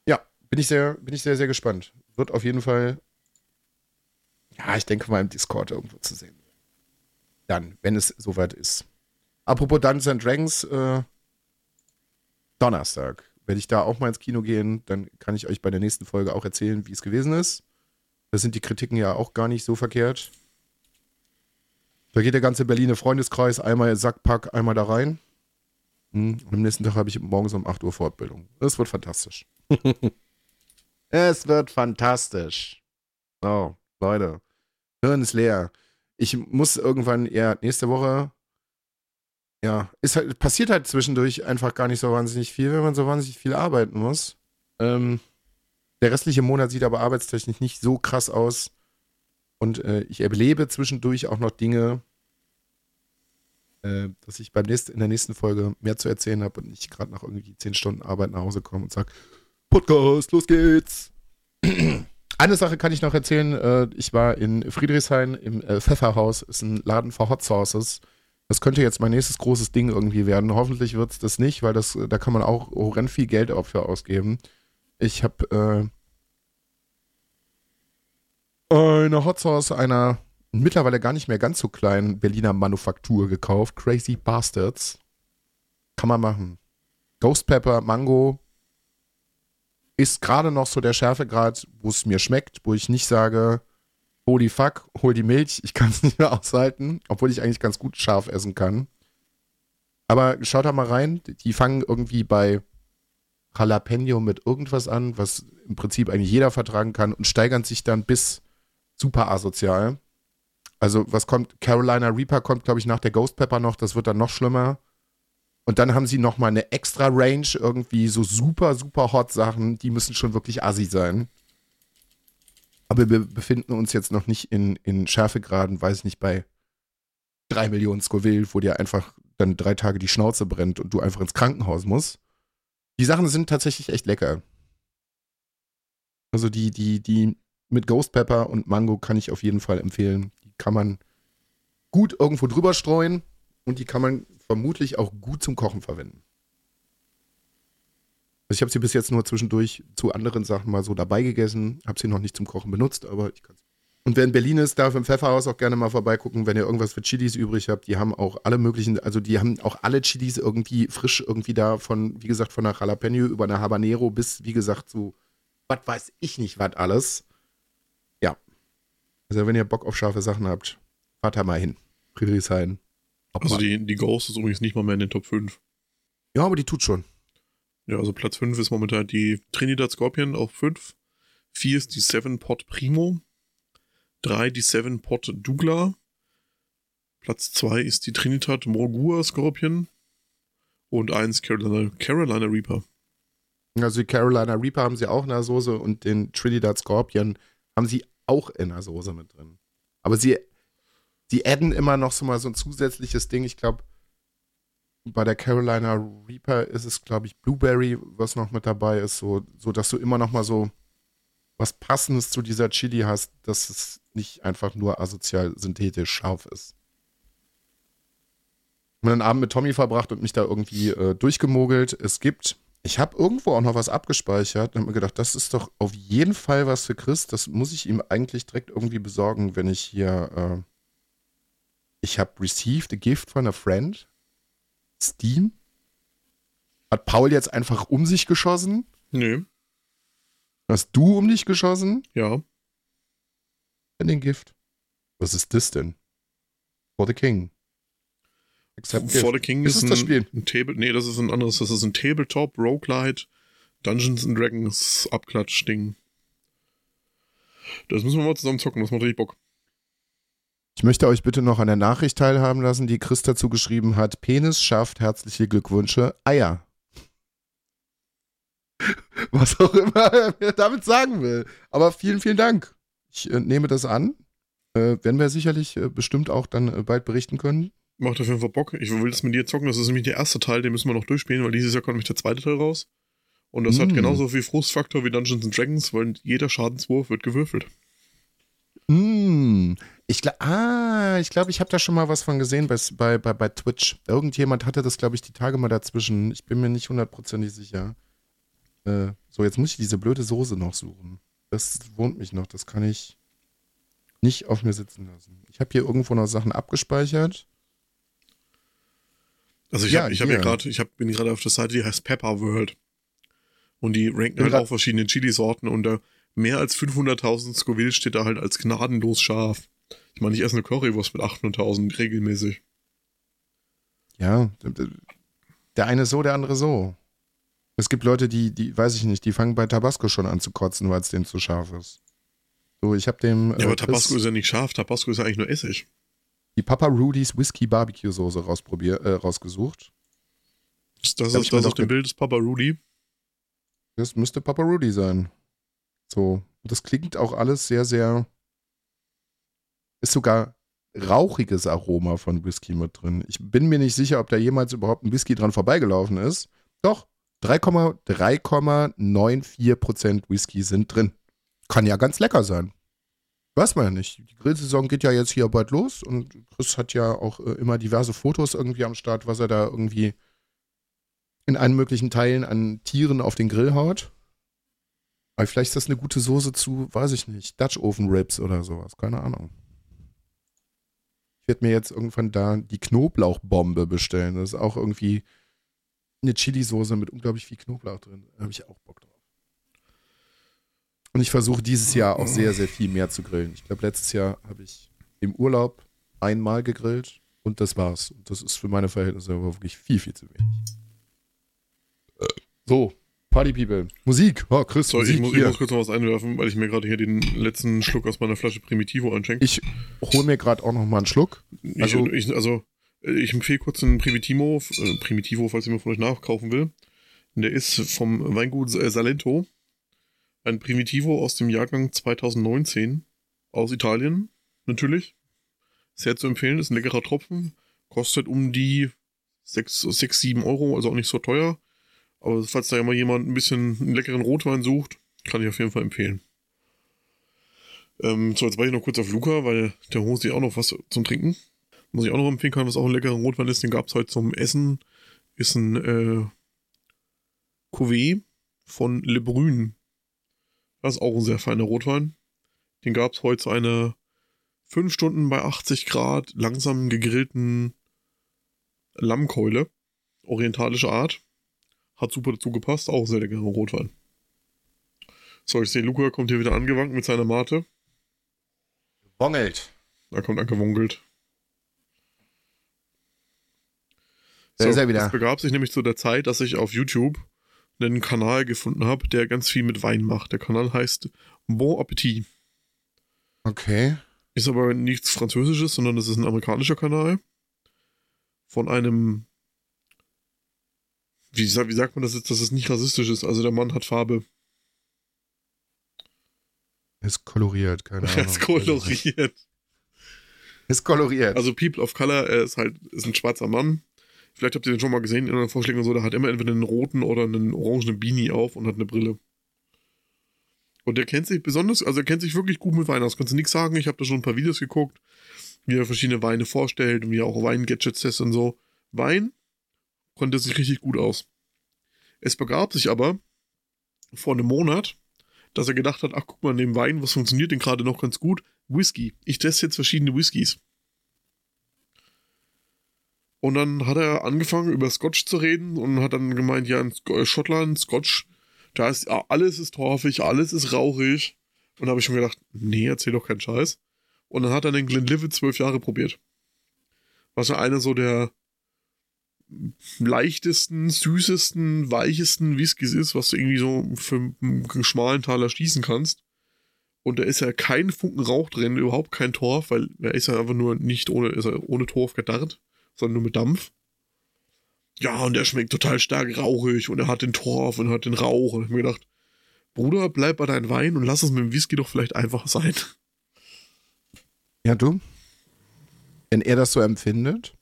Ja, bin ich sehr, bin ich sehr, sehr gespannt. Wird auf jeden Fall, ja, ich denke mal im Discord irgendwo zu sehen. Dann, wenn es soweit ist. Apropos Dungeons and Dragons, äh, Donnerstag werde ich da auch mal ins Kino gehen, dann kann ich euch bei der nächsten Folge auch erzählen, wie es gewesen ist. Da sind die Kritiken ja auch gar nicht so verkehrt. Da geht der ganze Berliner Freundeskreis einmal Sackpack, einmal da rein. Hm, und am nächsten Tag habe ich morgens um 8 Uhr Fortbildung. Es wird fantastisch. [LAUGHS] es wird fantastisch. So, Leute. Hirn ist leer. Ich muss irgendwann eher nächste Woche ja, ist halt, passiert halt zwischendurch einfach gar nicht so wahnsinnig viel, wenn man so wahnsinnig viel arbeiten muss. Ähm, der restliche Monat sieht aber arbeitstechnisch nicht so krass aus. Und äh, ich erlebe zwischendurch auch noch Dinge, äh, dass ich beim nächsten, in der nächsten Folge mehr zu erzählen habe und nicht gerade nach irgendwie 10 Stunden Arbeit nach Hause komme und sage, Podcast, los geht's. [CLEARS THROAT] Eine Sache kann ich noch erzählen. Äh, ich war in Friedrichshain im äh, Pfefferhaus, ist ein Laden für Hot Sauces. Das könnte jetzt mein nächstes großes Ding irgendwie werden. Hoffentlich wird es das nicht, weil das, da kann man auch horrend viel Geld für ausgeben. Ich habe äh, eine Hot Sauce einer mittlerweile gar nicht mehr ganz so kleinen Berliner Manufaktur gekauft. Crazy Bastards. Kann man machen. Ghost Pepper, Mango. Ist gerade noch so der Schärfegrad, wo es mir schmeckt, wo ich nicht sage, holy fuck, hol die Milch, ich kann es [LAUGHS] nicht mehr aushalten, obwohl ich eigentlich ganz gut scharf essen kann. Aber schaut da mal rein, die fangen irgendwie bei Jalapeno mit irgendwas an, was im Prinzip eigentlich jeder vertragen kann und steigern sich dann bis super asozial. Also was kommt, Carolina Reaper kommt, glaube ich, nach der Ghost Pepper noch, das wird dann noch schlimmer. Und dann haben sie nochmal eine extra Range, irgendwie so super, super hot Sachen, die müssen schon wirklich assi sein. Aber wir befinden uns jetzt noch nicht in, in Schärfegraden, weiß ich nicht, bei drei Millionen Scoville, wo dir einfach dann drei Tage die Schnauze brennt und du einfach ins Krankenhaus musst. Die Sachen sind tatsächlich echt lecker. Also die, die, die mit Ghost Pepper und Mango kann ich auf jeden Fall empfehlen. Die kann man gut irgendwo drüber streuen und die kann man vermutlich auch gut zum Kochen verwenden. Also ich habe sie bis jetzt nur zwischendurch zu anderen Sachen mal so dabei gegessen, habe sie noch nicht zum Kochen benutzt, aber ich kann Und wer in Berlin ist, darf im Pfefferhaus auch gerne mal vorbeigucken, wenn ihr irgendwas für Chilis übrig habt. Die haben auch alle möglichen, also die haben auch alle Chilis irgendwie frisch irgendwie da von, wie gesagt, von einer Jalapeno über eine Habanero bis, wie gesagt, so, was weiß ich nicht, was alles. Ja. Also wenn ihr Bock auf scharfe Sachen habt, fahrt da mal hin. Friedrichshain. Also die, die Ghost ist übrigens nicht mal mehr in den Top 5. Ja, aber die tut schon. Ja, also Platz 5 ist momentan die Trinidad Scorpion auf 5. 4 ist die Seven Pot Primo. 3 die Seven Pot Douglas. Platz 2 ist die Trinidad Morgua Scorpion. Und 1 Carolina, Carolina Reaper. Also die Carolina Reaper haben sie auch in der Soße und den Trinidad Scorpion haben sie auch in der Soße mit drin. Aber sie, sie adden immer noch so mal so ein zusätzliches Ding. Ich glaube, bei der Carolina Reaper ist es, glaube ich, Blueberry, was noch mit dabei ist, so, so dass du immer noch mal so was Passendes zu dieser Chili hast, dass es nicht einfach nur asozial synthetisch scharf ist. Ich habe einen Abend mit Tommy verbracht und mich da irgendwie äh, durchgemogelt. Es gibt, ich habe irgendwo auch noch was abgespeichert und habe mir gedacht, das ist doch auf jeden Fall was für Chris. Das muss ich ihm eigentlich direkt irgendwie besorgen, wenn ich hier. Äh, ich habe received a gift von a friend. Steam. Hat Paul jetzt einfach um sich geschossen? Nö. Hast du um dich geschossen? Ja. In den Gift. Was ist das denn? For the King. Accept For the King ist, ist, ist ein, das Spiel. ein Table. Nee, das ist ein anderes. Das ist ein Tabletop Roguelite Dungeons and Dragons Abklatsch-Ding. Das müssen wir mal zusammen zocken, das macht richtig Bock. Ich möchte euch bitte noch an der Nachricht teilhaben lassen, die Chris dazu geschrieben hat. Penis schafft herzliche Glückwünsche. Eier. [LAUGHS] Was auch immer er damit sagen will. Aber vielen, vielen Dank. Ich äh, nehme das an. Äh, werden wir sicherlich äh, bestimmt auch dann äh, bald berichten können. Macht auf jeden Fall Bock. Ich will das mit dir zocken. Das ist nämlich der erste Teil, den müssen wir noch durchspielen, weil dieses Jahr kommt nämlich der zweite Teil raus. Und das Mm. hat genauso viel Frustfaktor wie Dungeons and Dragons, weil jeder Schadenswurf wird gewürfelt. Mm. Ich glaube, ah, ich glaube, ich habe da schon mal was von gesehen bei, bei, bei, bei Twitch. Irgendjemand hatte das, glaube ich, die Tage mal dazwischen. Ich bin mir nicht hundertprozentig sicher. Äh, so, jetzt muss ich diese blöde Soße noch suchen. Das wohnt mich noch. Das kann ich nicht auf mir sitzen lassen. Ich habe hier irgendwo noch Sachen abgespeichert. Also ich Ja, habe ich hab hier. gerade, ich hab, bin gerade auf der Seite, die heißt Pepper World. Und die ranken halt auch verschiedene Chili-Sorten und da mehr als 500.000 Scoville steht da halt als gnadenlos scharf. Ich meine, ich esse eine Currywurst mit 800.000 regelmäßig. Ja, der eine so, der andere so. Es gibt Leute, die, die, weiß ich nicht, die fangen bei Tabasco schon an zu kotzen, weil es denen zu scharf ist. So, ich habe dem Ja, aber äh, Tabasco ist ja nicht scharf, Tabasco ist ja eigentlich nur Essig. die Papa Rudy's Whisky Barbecue Soße rausprobier, äh, rausgesucht. Das, das ist das auf dem Bild des Papa Rudy. Das müsste Papa Rudy sein. So, das klingt auch alles sehr, sehr. Ist sogar rauchiges Aroma von Whisky mit drin. Ich bin mir nicht sicher, ob da jemals überhaupt ein Whisky dran vorbeigelaufen ist. Doch, 3,- 3,94% Whisky sind drin. Kann ja ganz lecker sein. Weiß man ja nicht. Die Grillsaison geht ja jetzt hier bald los und Chris hat ja auch äh, immer diverse Fotos irgendwie am Start, was er da irgendwie in allen möglichen Teilen an Tieren auf den Grill haut. Aber vielleicht ist das eine gute Soße zu, weiß ich nicht, Dutch Oven Ribs oder sowas. Keine Ahnung. Ich werde mir jetzt irgendwann da die Knoblauchbombe bestellen. Das ist auch irgendwie eine Chili-Soße mit unglaublich viel Knoblauch drin. Da habe ich auch Bock drauf. Und ich versuche dieses Jahr auch sehr, sehr viel mehr zu grillen. Ich glaube, letztes Jahr habe ich im Urlaub einmal gegrillt und das war's. Und das ist für meine Verhältnisse aber wirklich viel, viel zu wenig. So, Party People. Musik. Oh, Chris, So, Musik ich muss, ich muss kurz noch was einwerfen, weil ich mir gerade hier den letzten Schluck aus meiner Flasche Primitivo einschenke. Ich hole mir gerade auch noch mal einen Schluck. Ich, Also- ich, also, äh, ich empfehle kurz einen Primitivo, äh, Primitivo, falls jemand von euch nachkaufen will. Der ist vom Weingut äh, Salento. Ein Primitivo aus dem Jahrgang 2019 aus Italien, natürlich. Sehr zu empfehlen, ist ein leckerer Tropfen. Kostet um die 6, 6 7 Euro, also auch nicht so teuer. Aber falls da mal jemand ein bisschen einen leckeren Rotwein sucht, kann ich auf jeden Fall empfehlen. Ähm, so, jetzt war ich noch kurz auf Luca, weil der holt sich auch noch was zum Trinken. Muss ich auch noch empfehlen kann, was auch ein leckerer Rotwein ist, den gab es heute zum Essen. Ist ein äh, Cuvée von Le Brun. Das ist auch ein sehr feiner Rotwein. Den gab es heute zu einer 5 Stunden bei 80 Grad langsam gegrillten Lammkeule. Orientalische Art. Hat super dazu gepasst. Auch sehr leckerer Rotwein. So, ich sehe, Luca kommt hier wieder angewankt mit seiner Mate. Wongelt. Da kommt angewunkelt. Da ist er wieder. Es begab sich nämlich zu der Zeit, dass ich auf YouTube einen Kanal gefunden habe, der ganz viel mit Wein macht. Der Kanal heißt Bon Appetit. Okay. Ist aber nichts Französisches, sondern das ist ein amerikanischer Kanal. Von einem. Wie, wie sagt man das jetzt, dass es nicht rassistisch ist? Also der Mann hat Farbe. Ist koloriert, keine Er [LAUGHS] Ahnung. ist koloriert. Ist koloriert. Also People of Color, er ist halt ist ein schwarzer Mann. Vielleicht habt ihr den schon mal gesehen in anderen Vorschlägen und so. Der hat immer entweder einen roten oder einen orangenen Beanie auf und hat eine Brille. Und der kennt sich besonders, also er kennt sich wirklich gut mit Wein aus. Kannst du nichts sagen. Ich habe da schon ein paar Videos geguckt, wie er verschiedene Weine vorstellt und wie er auch Wein-Gadgets testet und so. Wein konnte sich richtig gut aus. Es begab sich aber vor einem Monat, dass er gedacht hat, ach guck mal, neben Wein, was funktioniert denn gerade noch ganz gut? Whisky. Ich teste jetzt verschiedene Whiskys. Und dann hat er angefangen, über Scotch zu reden und hat dann gemeint, ja, in äh, Schottland, Scotch, da ist ja, alles ist torfig, alles ist rauchig. Und da habe ich schon gedacht, nee, erzähl doch keinen Scheiß. Und dann hat er den Glenlivet zwölf Jahre probiert. Was ja einer so der leichtesten, süßesten, weichesten Whiskys ist, was du irgendwie so für einen schmalen Taler schließen kannst. Und da ist ja kein Funken Rauch drin, überhaupt kein Torf, weil er ist ja einfach nur nicht ohne, ist er ohne Torf gedarrt, sondern nur mit Dampf. Ja, und der schmeckt total stark rauchig und er hat den Torf und hat den Rauch. Und ich hab mir gedacht, Bruder, bleib bei deinem Wein und lass es mit dem Whisky doch vielleicht einfach sein. ja, du? Wenn er das so empfindet?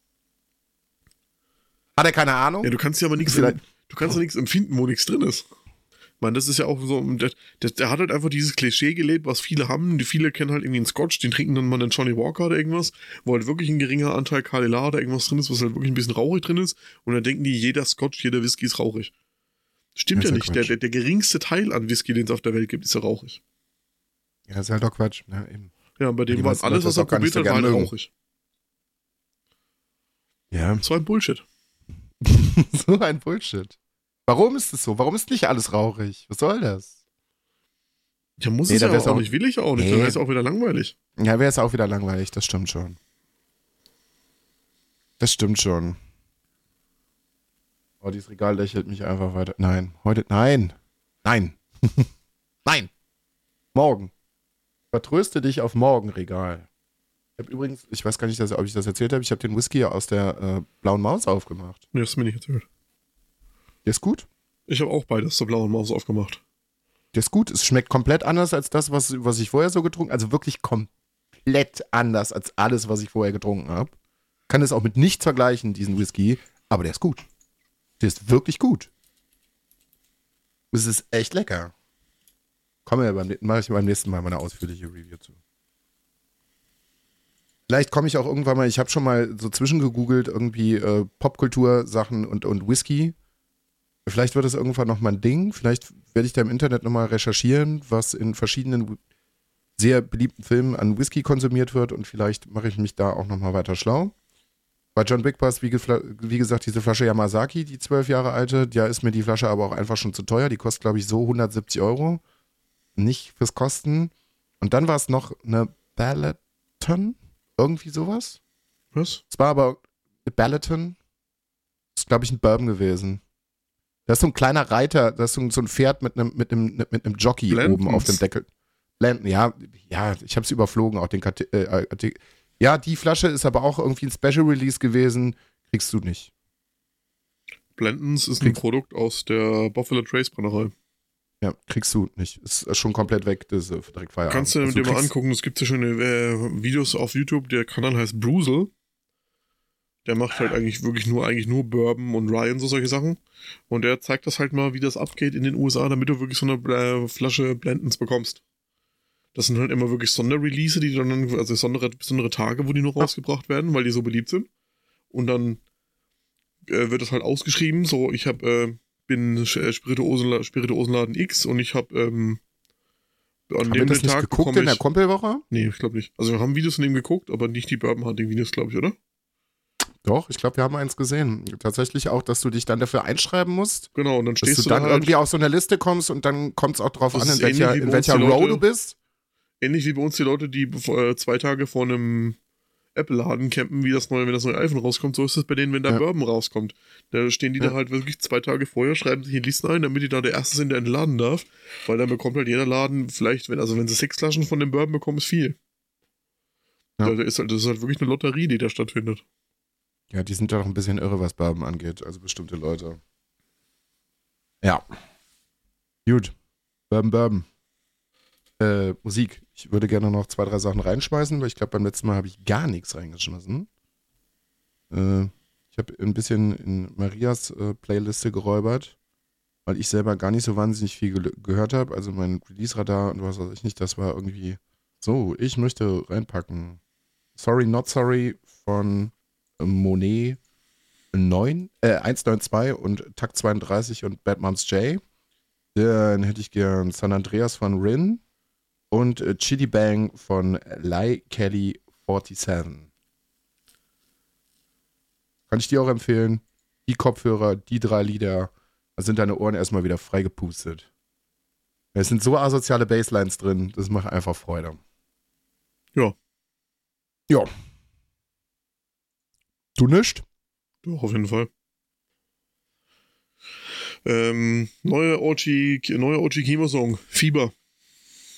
Hat er keine Ahnung? Ja, du kannst ja aber nichts, Vielleicht- du kannst ja nichts empfinden, wo nichts drin ist. Ich meine, das ist ja auch so, der, der, der hat halt einfach dieses Klischee gelebt, was viele haben. Die viele kennen halt irgendwie einen Scotch, den trinken dann mal einen Johnny Walker oder irgendwas, wo halt wirklich ein geringer Anteil Kalila oder irgendwas drin ist, was halt wirklich ein bisschen rauchig drin ist. Und dann denken die, jeder Scotch, jeder Whisky ist rauchig. Stimmt ja ja nicht. Der, der, der geringste Teil an Whisky, den es auf der Welt gibt, ist ja rauchig. Ja, ist halt doch Quatsch. Ja, eben. Ja, bei dem war meisten alles, was er probiert hat, war halt rauchig. Ja. Das war ein Bullshit. [LAUGHS] so ein Bullshit. Warum ist das so? Warum ist nicht alles rauchig? Was soll das? Ja, muss Nee, es ja auch, auch- nicht, will ich auch nicht. Nee. Dann wäre es auch wieder langweilig. Ja, wäre es auch wieder langweilig, das stimmt schon. Das stimmt schon. Oh, dieses Regal lächelt mich einfach weiter. Nein, heute, nein, nein, [LAUGHS] nein. Morgen. Vertröste dich auf morgen, Regal. Ich habe übrigens, ich weiß gar nicht, dass, ob ich das erzählt habe, ich habe den Whisky aus der äh, blauen Maus aufgemacht. Nee, das ist mir nicht erzählt. Der ist gut. Ich habe auch beides zur blauen Maus aufgemacht. Der ist gut. Es schmeckt komplett anders als das, was, was ich vorher so getrunken Also wirklich komplett anders als alles, was ich vorher getrunken habe. Kann es auch mit nichts vergleichen, diesen Whisky. Aber der ist gut. Der ist wirklich gut. Es ist echt lecker. Komme ja beim, mache ich beim nächsten Mal meine ausführliche Review zu. Vielleicht komme ich auch irgendwann mal, ich habe schon mal so zwischengegoogelt, irgendwie äh, Popkultur-Sachen und, und Whisky. Vielleicht wird das irgendwann noch mal ein Ding. Vielleicht werde ich da im Internet noch mal recherchieren, was in verschiedenen sehr beliebten Filmen an Whisky konsumiert wird und vielleicht mache ich mich da auch noch mal weiter schlau. Bei John Big Bass, wie, wie gesagt, diese Flasche Yamazaki, die zwölf Jahre alte, da ist mir die Flasche aber auch einfach schon zu teuer. Die kostet, glaube ich, so 170 Euro. Nicht fürs Kosten. Und dann war es noch eine Ballaton, irgendwie sowas. Was? Es war aber Ballaton. Das ist, glaube ich, ein Bourbon gewesen. Da ist so ein kleiner Reiter, da ist so ein, so ein Pferd mit einem, mit einem, mit einem Jockey Blantons. oben auf dem Deckel. Blenden, ja, ja, ich habe es überflogen, auch den äh, Artikel. Ja, die Flasche ist aber auch irgendwie ein Special Release gewesen. Kriegst du nicht. Blendens ist ein Produkt aus der Buffalo Trace Brennerei. Ja, kriegst du nicht. Ist schon komplett weg, das ist direkt Feierabend. Kannst du Also dir mal angucken, es gibt ja schöne äh, Videos auf YouTube, der Kanal heißt Brusel. Der macht halt eigentlich wirklich nur, eigentlich nur Bourbon und Rye und so solche Sachen. Und der zeigt das halt mal, wie das abgeht in den USA, damit du wirklich so eine äh, Flasche Blendens bekommst. Das sind halt immer wirklich Sonderrelease, die dann, also besondere, besondere Tage, wo die noch rausgebracht werden, weil die so beliebt sind. Und dann äh, wird das halt ausgeschrieben, so, ich hab, äh, bin äh, Spirituosenla Spirituosenladen X und ich habe ähm, an Haben wir dem das nicht Tag geguckt bekomme in der Kumpelwoche? Nee, ich glaube nicht. Also wir haben Videos von dem geguckt, aber nicht die Bourbon Hunting Videos, glaube ich, oder? Doch, ich glaube, wir haben eins gesehen. Tatsächlich auch, dass du dich dann dafür einschreiben musst. Genau, und dann Dass stehst du du dann dann halt, irgendwie auf so eine Liste kommst und dann kommt es auch drauf Das an, in welcher, in welcher Row du bist. ähnlich wie bei uns die Leute, die äh, zwei Tage vor einem Apple-Laden campen, wie das neue, wenn das neue iPhone rauskommt, so ist es bei denen, wenn der Ja. Bourbon rauskommt. Da stehen die Ja. da halt wirklich zwei Tage vorher, schreiben sich in Listen ein, damit die da der Erste sind, der entladen darf. Weil dann bekommt halt jeder Laden vielleicht, wenn, also wenn sie sechs Flaschen von dem Bourbon bekommen, ist viel. Ja. Da ist halt, das ist halt wirklich eine Lotterie, die da stattfindet. Ja, die sind ja doch ein bisschen irre, was Bourbon angeht. Also bestimmte Leute. Ja. Gut. Bourbon, Bourbon. Äh, Musik. Ich würde gerne noch zwei, drei Sachen reinschmeißen, weil ich glaube, beim letzten Mal habe ich gar nichts reingeschmissen. Äh, ich habe ein bisschen in Marias äh, Playliste geräubert, weil ich selber gar nicht so wahnsinnig viel ge gehört habe. Also mein Release-Radar und was weiß ich nicht, das war irgendwie so, ich möchte reinpacken. Sorry, Not Sorry von Monet 9, äh, 192 und Takt 32 und Bad Moms J. Dann hätte ich gern San Andreas von Rin und äh, Chitty Bang von Lai Kelly 47. Kann ich dir auch empfehlen. Die Kopfhörer, die drei Lieder, da sind deine Ohren erstmal wieder frei gepustet. Es sind so asoziale Basslines drin, das macht einfach Freude. Ja. Ja. Du nicht? Doch, auf jeden Fall. Ähm, neue OG, neue OG Kimo-Song, Fieber.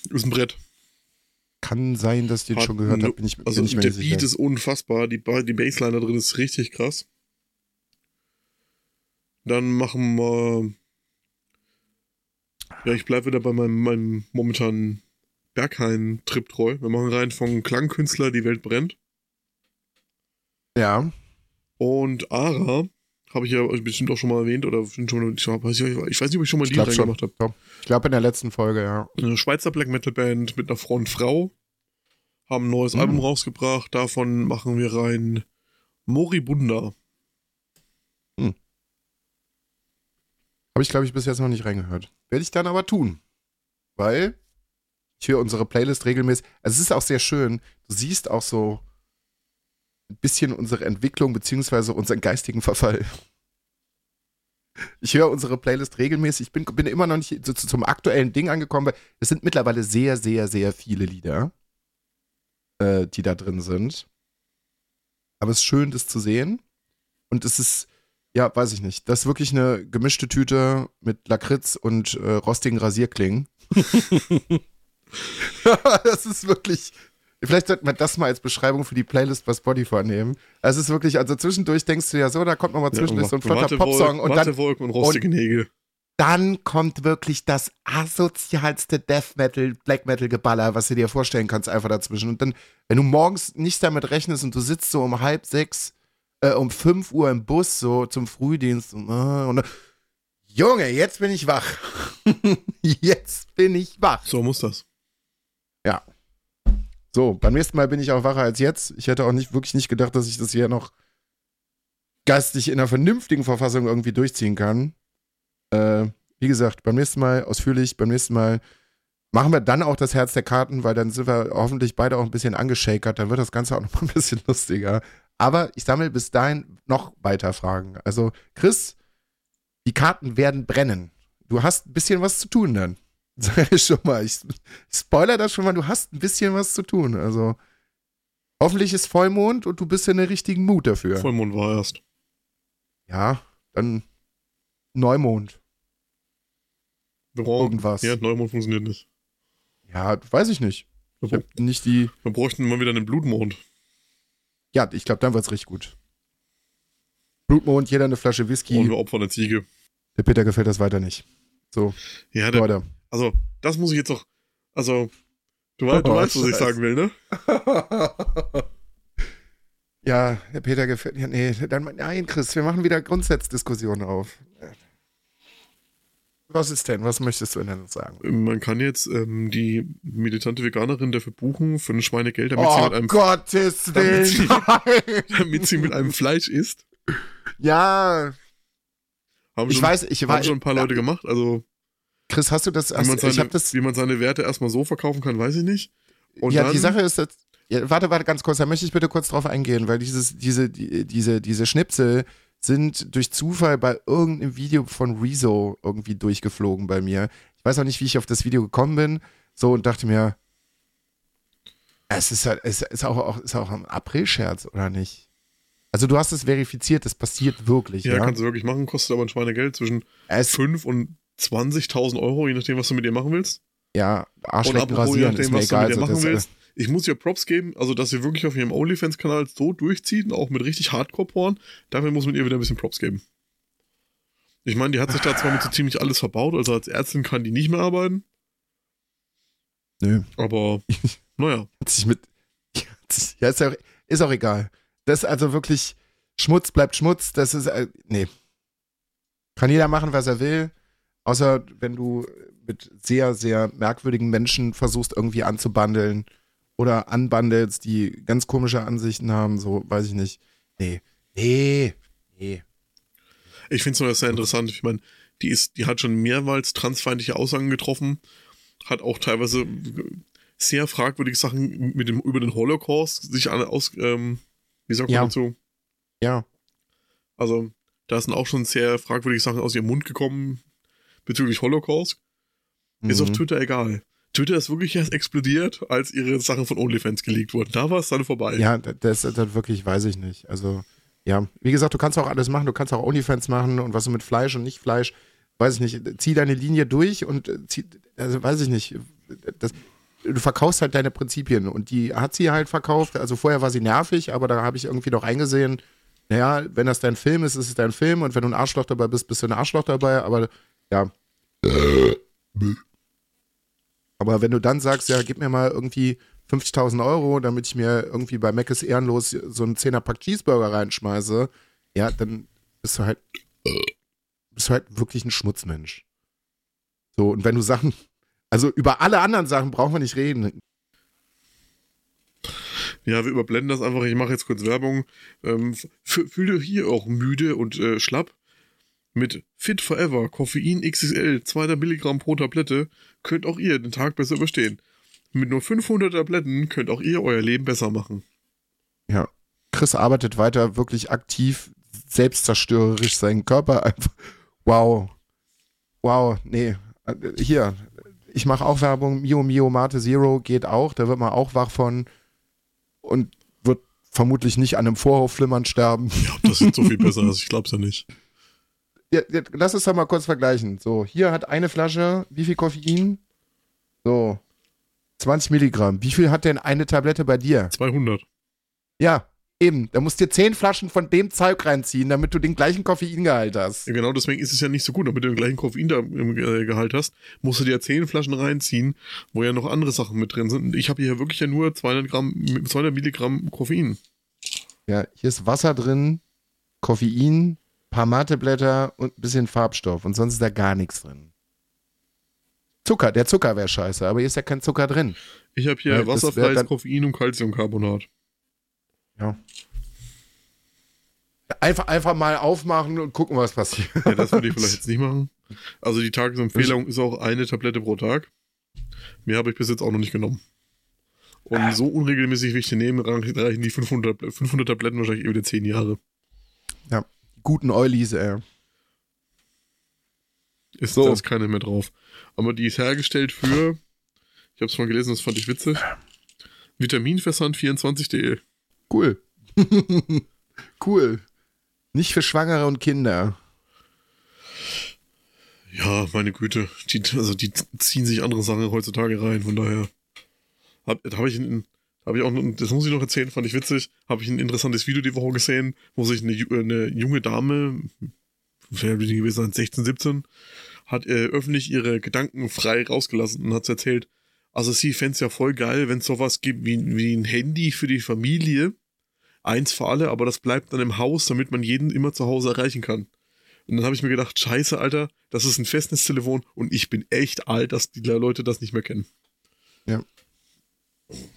Ist ein Brett. Kann sein, dass ich den Hat schon gehört habe, Also der Beat sicher. ist unfassbar, die, Ba- die Bassline da drin ist richtig krass. Dann machen wir. Ja, ich bleibe wieder bei meinem, meinem momentanen Berghain-Trip treu. Wir machen rein von Klangkünstler Die Welt brennt. Ja, Und Ara, habe ich ja bestimmt auch schon mal erwähnt, oder schon, ich, weiß, nicht, ich weiß nicht, ob ich schon mal ich schon. reingemacht habe. Ich glaube in der letzten Folge, ja. Eine Schweizer Black Metal Band mit einer Front-Frau. Haben ein neues Mhm. Album rausgebracht. Davon machen wir rein Moribunda. Habe ich, glaube ich, bis jetzt noch nicht reingehört. Werde ich dann aber tun. Weil ich höre unsere Playlist regelmäßig. Also es ist auch sehr schön. Du siehst auch so ein bisschen unsere Entwicklung beziehungsweise unseren geistigen Verfall. Ich höre unsere Playlist regelmäßig. Ich bin, bin immer noch nicht so, zu- zum aktuellen Ding angekommen, weil es sind mittlerweile sehr, sehr, sehr viele Lieder, äh, die da drin sind. Aber es ist schön, das zu sehen. Und es ist, ja, weiß ich nicht. Das ist wirklich eine gemischte Tüte mit Lakritz und äh, rostigen Rasierklingen. [LAUGHS] [LAUGHS] das ist wirklich. Vielleicht sollte man das mal als Beschreibung für die Playlist bei Spotify nehmen. Es ist wirklich, also zwischendurch denkst du ja so, da kommt noch mal zwischendurch so ein flotter Popsong und dann, und rostige Nägel. dann kommt wirklich das asozialste Death Metal, Black Metal Geballer, was du dir vorstellen kannst, einfach dazwischen. Und dann, wenn du morgens nicht damit rechnest und du sitzt so um halb sechs, äh, um fünf Uhr im Bus, so zum Frühdienst, und, äh, und dann, Junge, jetzt bin ich wach. [LAUGHS] jetzt bin ich wach. So muss das. So, beim nächsten Mal bin ich auch wacher als jetzt. Ich hätte auch nicht wirklich nicht gedacht, dass ich das hier noch geistig in einer vernünftigen Verfassung irgendwie durchziehen kann. Äh, wie gesagt, beim nächsten Mal ausführlich, beim nächsten Mal machen wir dann auch das Herz der Karten, weil dann sind wir hoffentlich beide auch ein bisschen angeschakert. Dann wird das Ganze auch noch mal ein bisschen [LAUGHS] lustiger. Aber ich sammle bis dahin noch weiter Fragen. Also, Chris, die Karten werden brennen. Du hast ein bisschen was zu tun dann. [LAUGHS] Sag ich schon mal. Ich, spoiler das schon mal, du hast ein bisschen was zu tun. Also, hoffentlich ist Vollmond und du bist in der richtigen Mut dafür. Vollmond war erst. Ja, dann Neumond. Brauchen, Irgendwas. Ja, Neumond funktioniert nicht. Ja, weiß ich nicht. Wir, Ich hab nicht die. wir bräuchten mal wieder einen Blutmond. Ja, ich glaube, dann wird's richtig gut. Blutmond, jeder eine Flasche Whisky. Und wir opfern eine Ziege. Der Peter gefällt das weiter nicht. So, Ja, der, Leute. Also, das muss ich jetzt noch. Also, du, wei- du Oh, weißt, was ich sagen will, ne? [LAUGHS] ja, der Peter gefällt. Ja, nee, dann, nein, Chris, wir machen wieder Grundsatzdiskussionen auf. Was ist denn? Was möchtest du denn sagen? Man kann jetzt ähm, die militante Veganerin dafür buchen für ein Schweinegeld, damit, sie Oh mit einem, Gottes damit sie- [LAUGHS] damit sie mit einem Fleisch isst. ja, Haben ich schon, weiß, ich haben weiß. schon ein paar Leute gemacht. Also, Chris, hast du das? Wie man, seine, das. wie man seine Werte erstmal so verkaufen kann, weiß ich nicht. Und ja, dann, die Sache ist, dass, ja, warte, warte, ganz kurz, da möchte ich bitte kurz drauf eingehen, weil dieses, diese, die, diese, diese Schnipsel sind durch Zufall bei irgendeinem Video von Rezo irgendwie durchgeflogen bei mir. Ich weiß auch nicht, wie ich auf das Video gekommen bin, so und dachte mir, es ist halt, es ist auch, auch, ist auch ein April-Scherz, oder nicht? Also du hast es verifiziert, das passiert wirklich, Ja, ja. kannst du wirklich machen, kostet aber ein Schweinegeld zwischen es, 5 und 20.000 Euro, je nachdem, was du mit dir machen willst. ja, Und Arschlecken rasieren, ist nachdem, mir was du mit egal. So, machen äh, willst. Ich muss dir Props geben, also dass ihr wirklich auf ihrem OnlyFans-Kanal so durchzieht, auch mit richtig Hardcore-Porn, dafür muss man ihr wieder ein bisschen Props geben. Ich meine, die hat sich da zwar mit so ziemlich alles verbaut, also als Ärztin kann die nicht mehr arbeiten, nö. aber [LAUGHS] naja. hat sich mit. Ja, ist, ja, ist auch egal. Das ist also wirklich. Schmutz bleibt Schmutz. Das ist. Äh, nee. Kann jeder machen, was er will. Außer wenn du mit sehr, sehr merkwürdigen Menschen versuchst, irgendwie anzubandeln. Oder anbandelst, die ganz komische Ansichten haben. So, weiß ich nicht. Nee. Nee. Nee. Ich finde es nur sehr interessant. Ich meine, die ist, die hat schon mehrmals transfeindliche Aussagen getroffen, hat auch teilweise sehr fragwürdige Sachen mit dem, über den Holocaust sich an, aus, ähm, wie sagt man Ja. dazu? Ja. Also, da sind auch schon sehr fragwürdige Sachen aus ihrem Mund gekommen bezüglich Holocaust. Ist auf Mhm. Twitter egal. Twitter ist wirklich erst explodiert, als ihre Sachen von OnlyFans geleakt wurden. Da war es dann vorbei. Ja, das, das wirklich, weiß ich nicht. Also, ja, wie gesagt, du kannst auch alles machen. Du kannst auch OnlyFans machen und was du mit Fleisch und nicht Fleisch, weiß ich nicht. Zieh deine Linie durch und äh, zieh, also weiß ich nicht. Das, du verkaufst halt deine Prinzipien und die hat sie halt verkauft. Also vorher war sie nervig, aber da habe ich irgendwie doch eingesehen, naja, wenn das dein Film ist, ist es dein Film und wenn du ein Arschloch dabei bist, bist du ein Arschloch dabei, aber ja. Aber wenn du dann sagst, ja, gib mir mal irgendwie 50.000 Euro, damit ich mir irgendwie bei Mc's ehrenlos so einen 10er Pack Cheeseburger reinschmeiße, ja, dann bist du halt, bist du halt wirklich ein Schmutzmensch. So, und wenn du Sachen, also über alle anderen Sachen brauchen wir nicht reden. Ja, wir überblenden das einfach. Ich mache jetzt kurz Werbung. Ähm, fühl dich hier auch müde und äh, schlapp. Mit Fit Forever, Koffein XXL, 200 Milligramm pro Tablette, könnt auch ihr den Tag besser überstehen. Mit nur 500 Tabletten könnt auch ihr euer Leben besser machen. Ja. Chris arbeitet weiter wirklich aktiv, selbstzerstörerisch seinen Körper einfach. Wow. Wow, nee. Hier, ich mache auch Werbung. Mio Mio Mate Zero geht auch. Da wird man auch wach von und wird vermutlich nicht an einem Vorhofflimmern sterben. Ja, das ist so viel besser, [LAUGHS] als ich glaub's ja nicht. Ja, lass es doch mal kurz vergleichen. So, hier hat eine Flasche, wie viel Koffein? So, 20 Milligramm. Wie viel hat denn eine Tablette bei dir? 200. Ja, eben. Da musst du dir 10 Flaschen von dem Zeug reinziehen, damit du den gleichen Koffeingehalt hast. Ja, genau deswegen ist es ja nicht so gut. Damit du den gleichen Koffein da im äh, Gehalt hast, musst du dir 10 Flaschen reinziehen, wo ja noch andere Sachen mit drin sind. Ich habe hier wirklich ja nur 200, Gramm, 200 Milligramm Koffein. Ja, hier ist Wasser drin, Koffein, paar Mateblätter und ein bisschen Farbstoff. Und sonst ist da gar nichts drin. Zucker, der Zucker wäre scheiße, aber hier ist ja kein Zucker drin. Ich habe hier Ja, wasserfreies Koffein und Calciumcarbonat. Ja. Einfach, einfach mal aufmachen und gucken, was passiert. Ja, das würde ich vielleicht [LAUGHS] jetzt nicht machen. Also die Tagesempfehlung ist auch eine Tablette pro Tag. Mehr habe ich bis jetzt auch noch nicht genommen. Und so unregelmäßig, wie ich die nehme, reichen die 500, 500 Tabletten wahrscheinlich über die 10 Jahre. Guten Oilies, ey. Ist So. da ist keine mehr drauf. Aber die ist hergestellt für, ich habe es mal gelesen, das fand ich witzig, Vitaminversand24.de. Cool. [LAUGHS] cool. Nicht für Schwangere und Kinder. Ja, meine Güte. Die, also die ziehen sich andere Sachen heutzutage rein, von daher. Hab, da habe ich, ein- hab ich auch, das muss ich noch erzählen, fand ich witzig, habe ich ein interessantes Video die Woche gesehen, wo sich eine, ju- eine junge Dame, die gewesen sein, 16, 17, hat äh, öffentlich ihre Gedanken frei rausgelassen und hat erzählt, also sie fände es ja voll geil, wenn es sowas gibt wie, wie ein Handy für die Familie, eins für alle, aber das bleibt dann im Haus, damit man jeden immer zu Hause erreichen kann. Und dann habe ich mir gedacht, scheiße, Alter, das ist ein Festnetztelefon und ich bin echt alt, dass die Leute das nicht mehr kennen.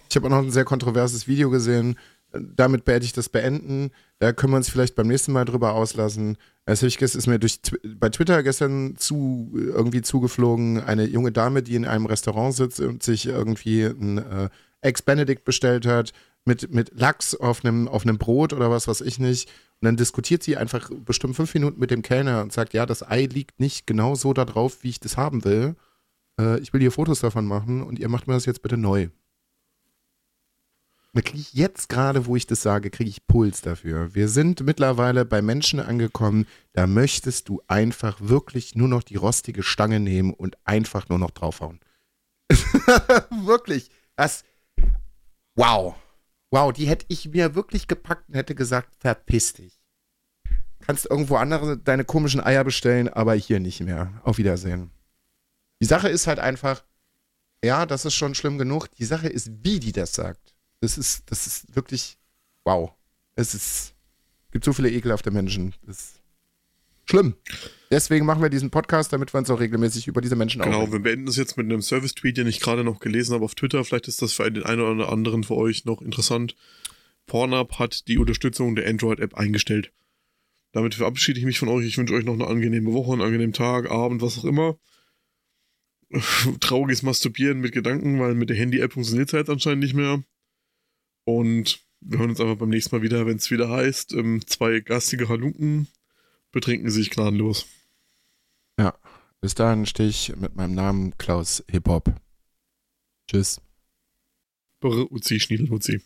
Ich habe auch noch ein sehr kontroverses Video gesehen. damit werde ich das beenden. Da können wir uns vielleicht beim nächsten Mal drüber auslassen. Es ist mir durch, bei Twitter gestern zu, irgendwie zugeflogen, eine junge Dame, die in einem Restaurant sitzt und sich irgendwie ein äh, Ex-Benedict bestellt hat, mit, mit Lachs auf einem, auf einem Brot oder was weiß ich nicht. Und dann diskutiert sie einfach bestimmt fünf Minuten mit dem Kellner und sagt, ja, das Ei liegt nicht genau so da drauf, wie ich das haben will. Äh, ich will hier Fotos davon machen und ihr macht mir das jetzt bitte neu. Kriege ich jetzt gerade, wo ich das sage, kriege ich Puls dafür. Wir sind mittlerweile bei Menschen angekommen, da möchtest du einfach wirklich nur noch die rostige Stange nehmen und einfach nur noch draufhauen. [LAUGHS] wirklich. Das. Wow. Wow, die hätte ich mir wirklich gepackt und hätte gesagt, verpiss dich. Kannst irgendwo andere deine komischen Eier bestellen, aber hier nicht mehr. Auf Wiedersehen. Die Sache ist halt einfach, ja, das ist schon schlimm genug. Die Sache ist, wie die das sagt. Das ist, das ist wirklich, wow. Es ist, gibt so viele ekelhafte Menschen. Das ist schlimm. Deswegen machen wir diesen Podcast, damit wir uns auch regelmäßig über diese Menschen Genau, wir beenden das jetzt mit einem Service-Tweet, den ich gerade noch gelesen habe auf Twitter. Vielleicht ist das für den einen oder anderen für euch noch interessant. Pornhub hat die Unterstützung der Android-App eingestellt. Damit verabschiede ich mich von euch. Ich wünsche euch noch eine angenehme Woche, einen angenehmen Tag, Abend, was auch immer. Trauriges Masturbieren mit Gedanken, weil mit der Handy-App funktioniert es halt anscheinend nicht mehr. Und wir hören uns einfach beim nächsten Mal wieder, wenn es wieder heißt, ähm, zwei garstige Halunken betrinken sich gnadenlos. Ja, bis dahin stehe ich mit meinem Namen Klaus Hip Hop. Tschüss. Uzi, Schniedel, Uzi.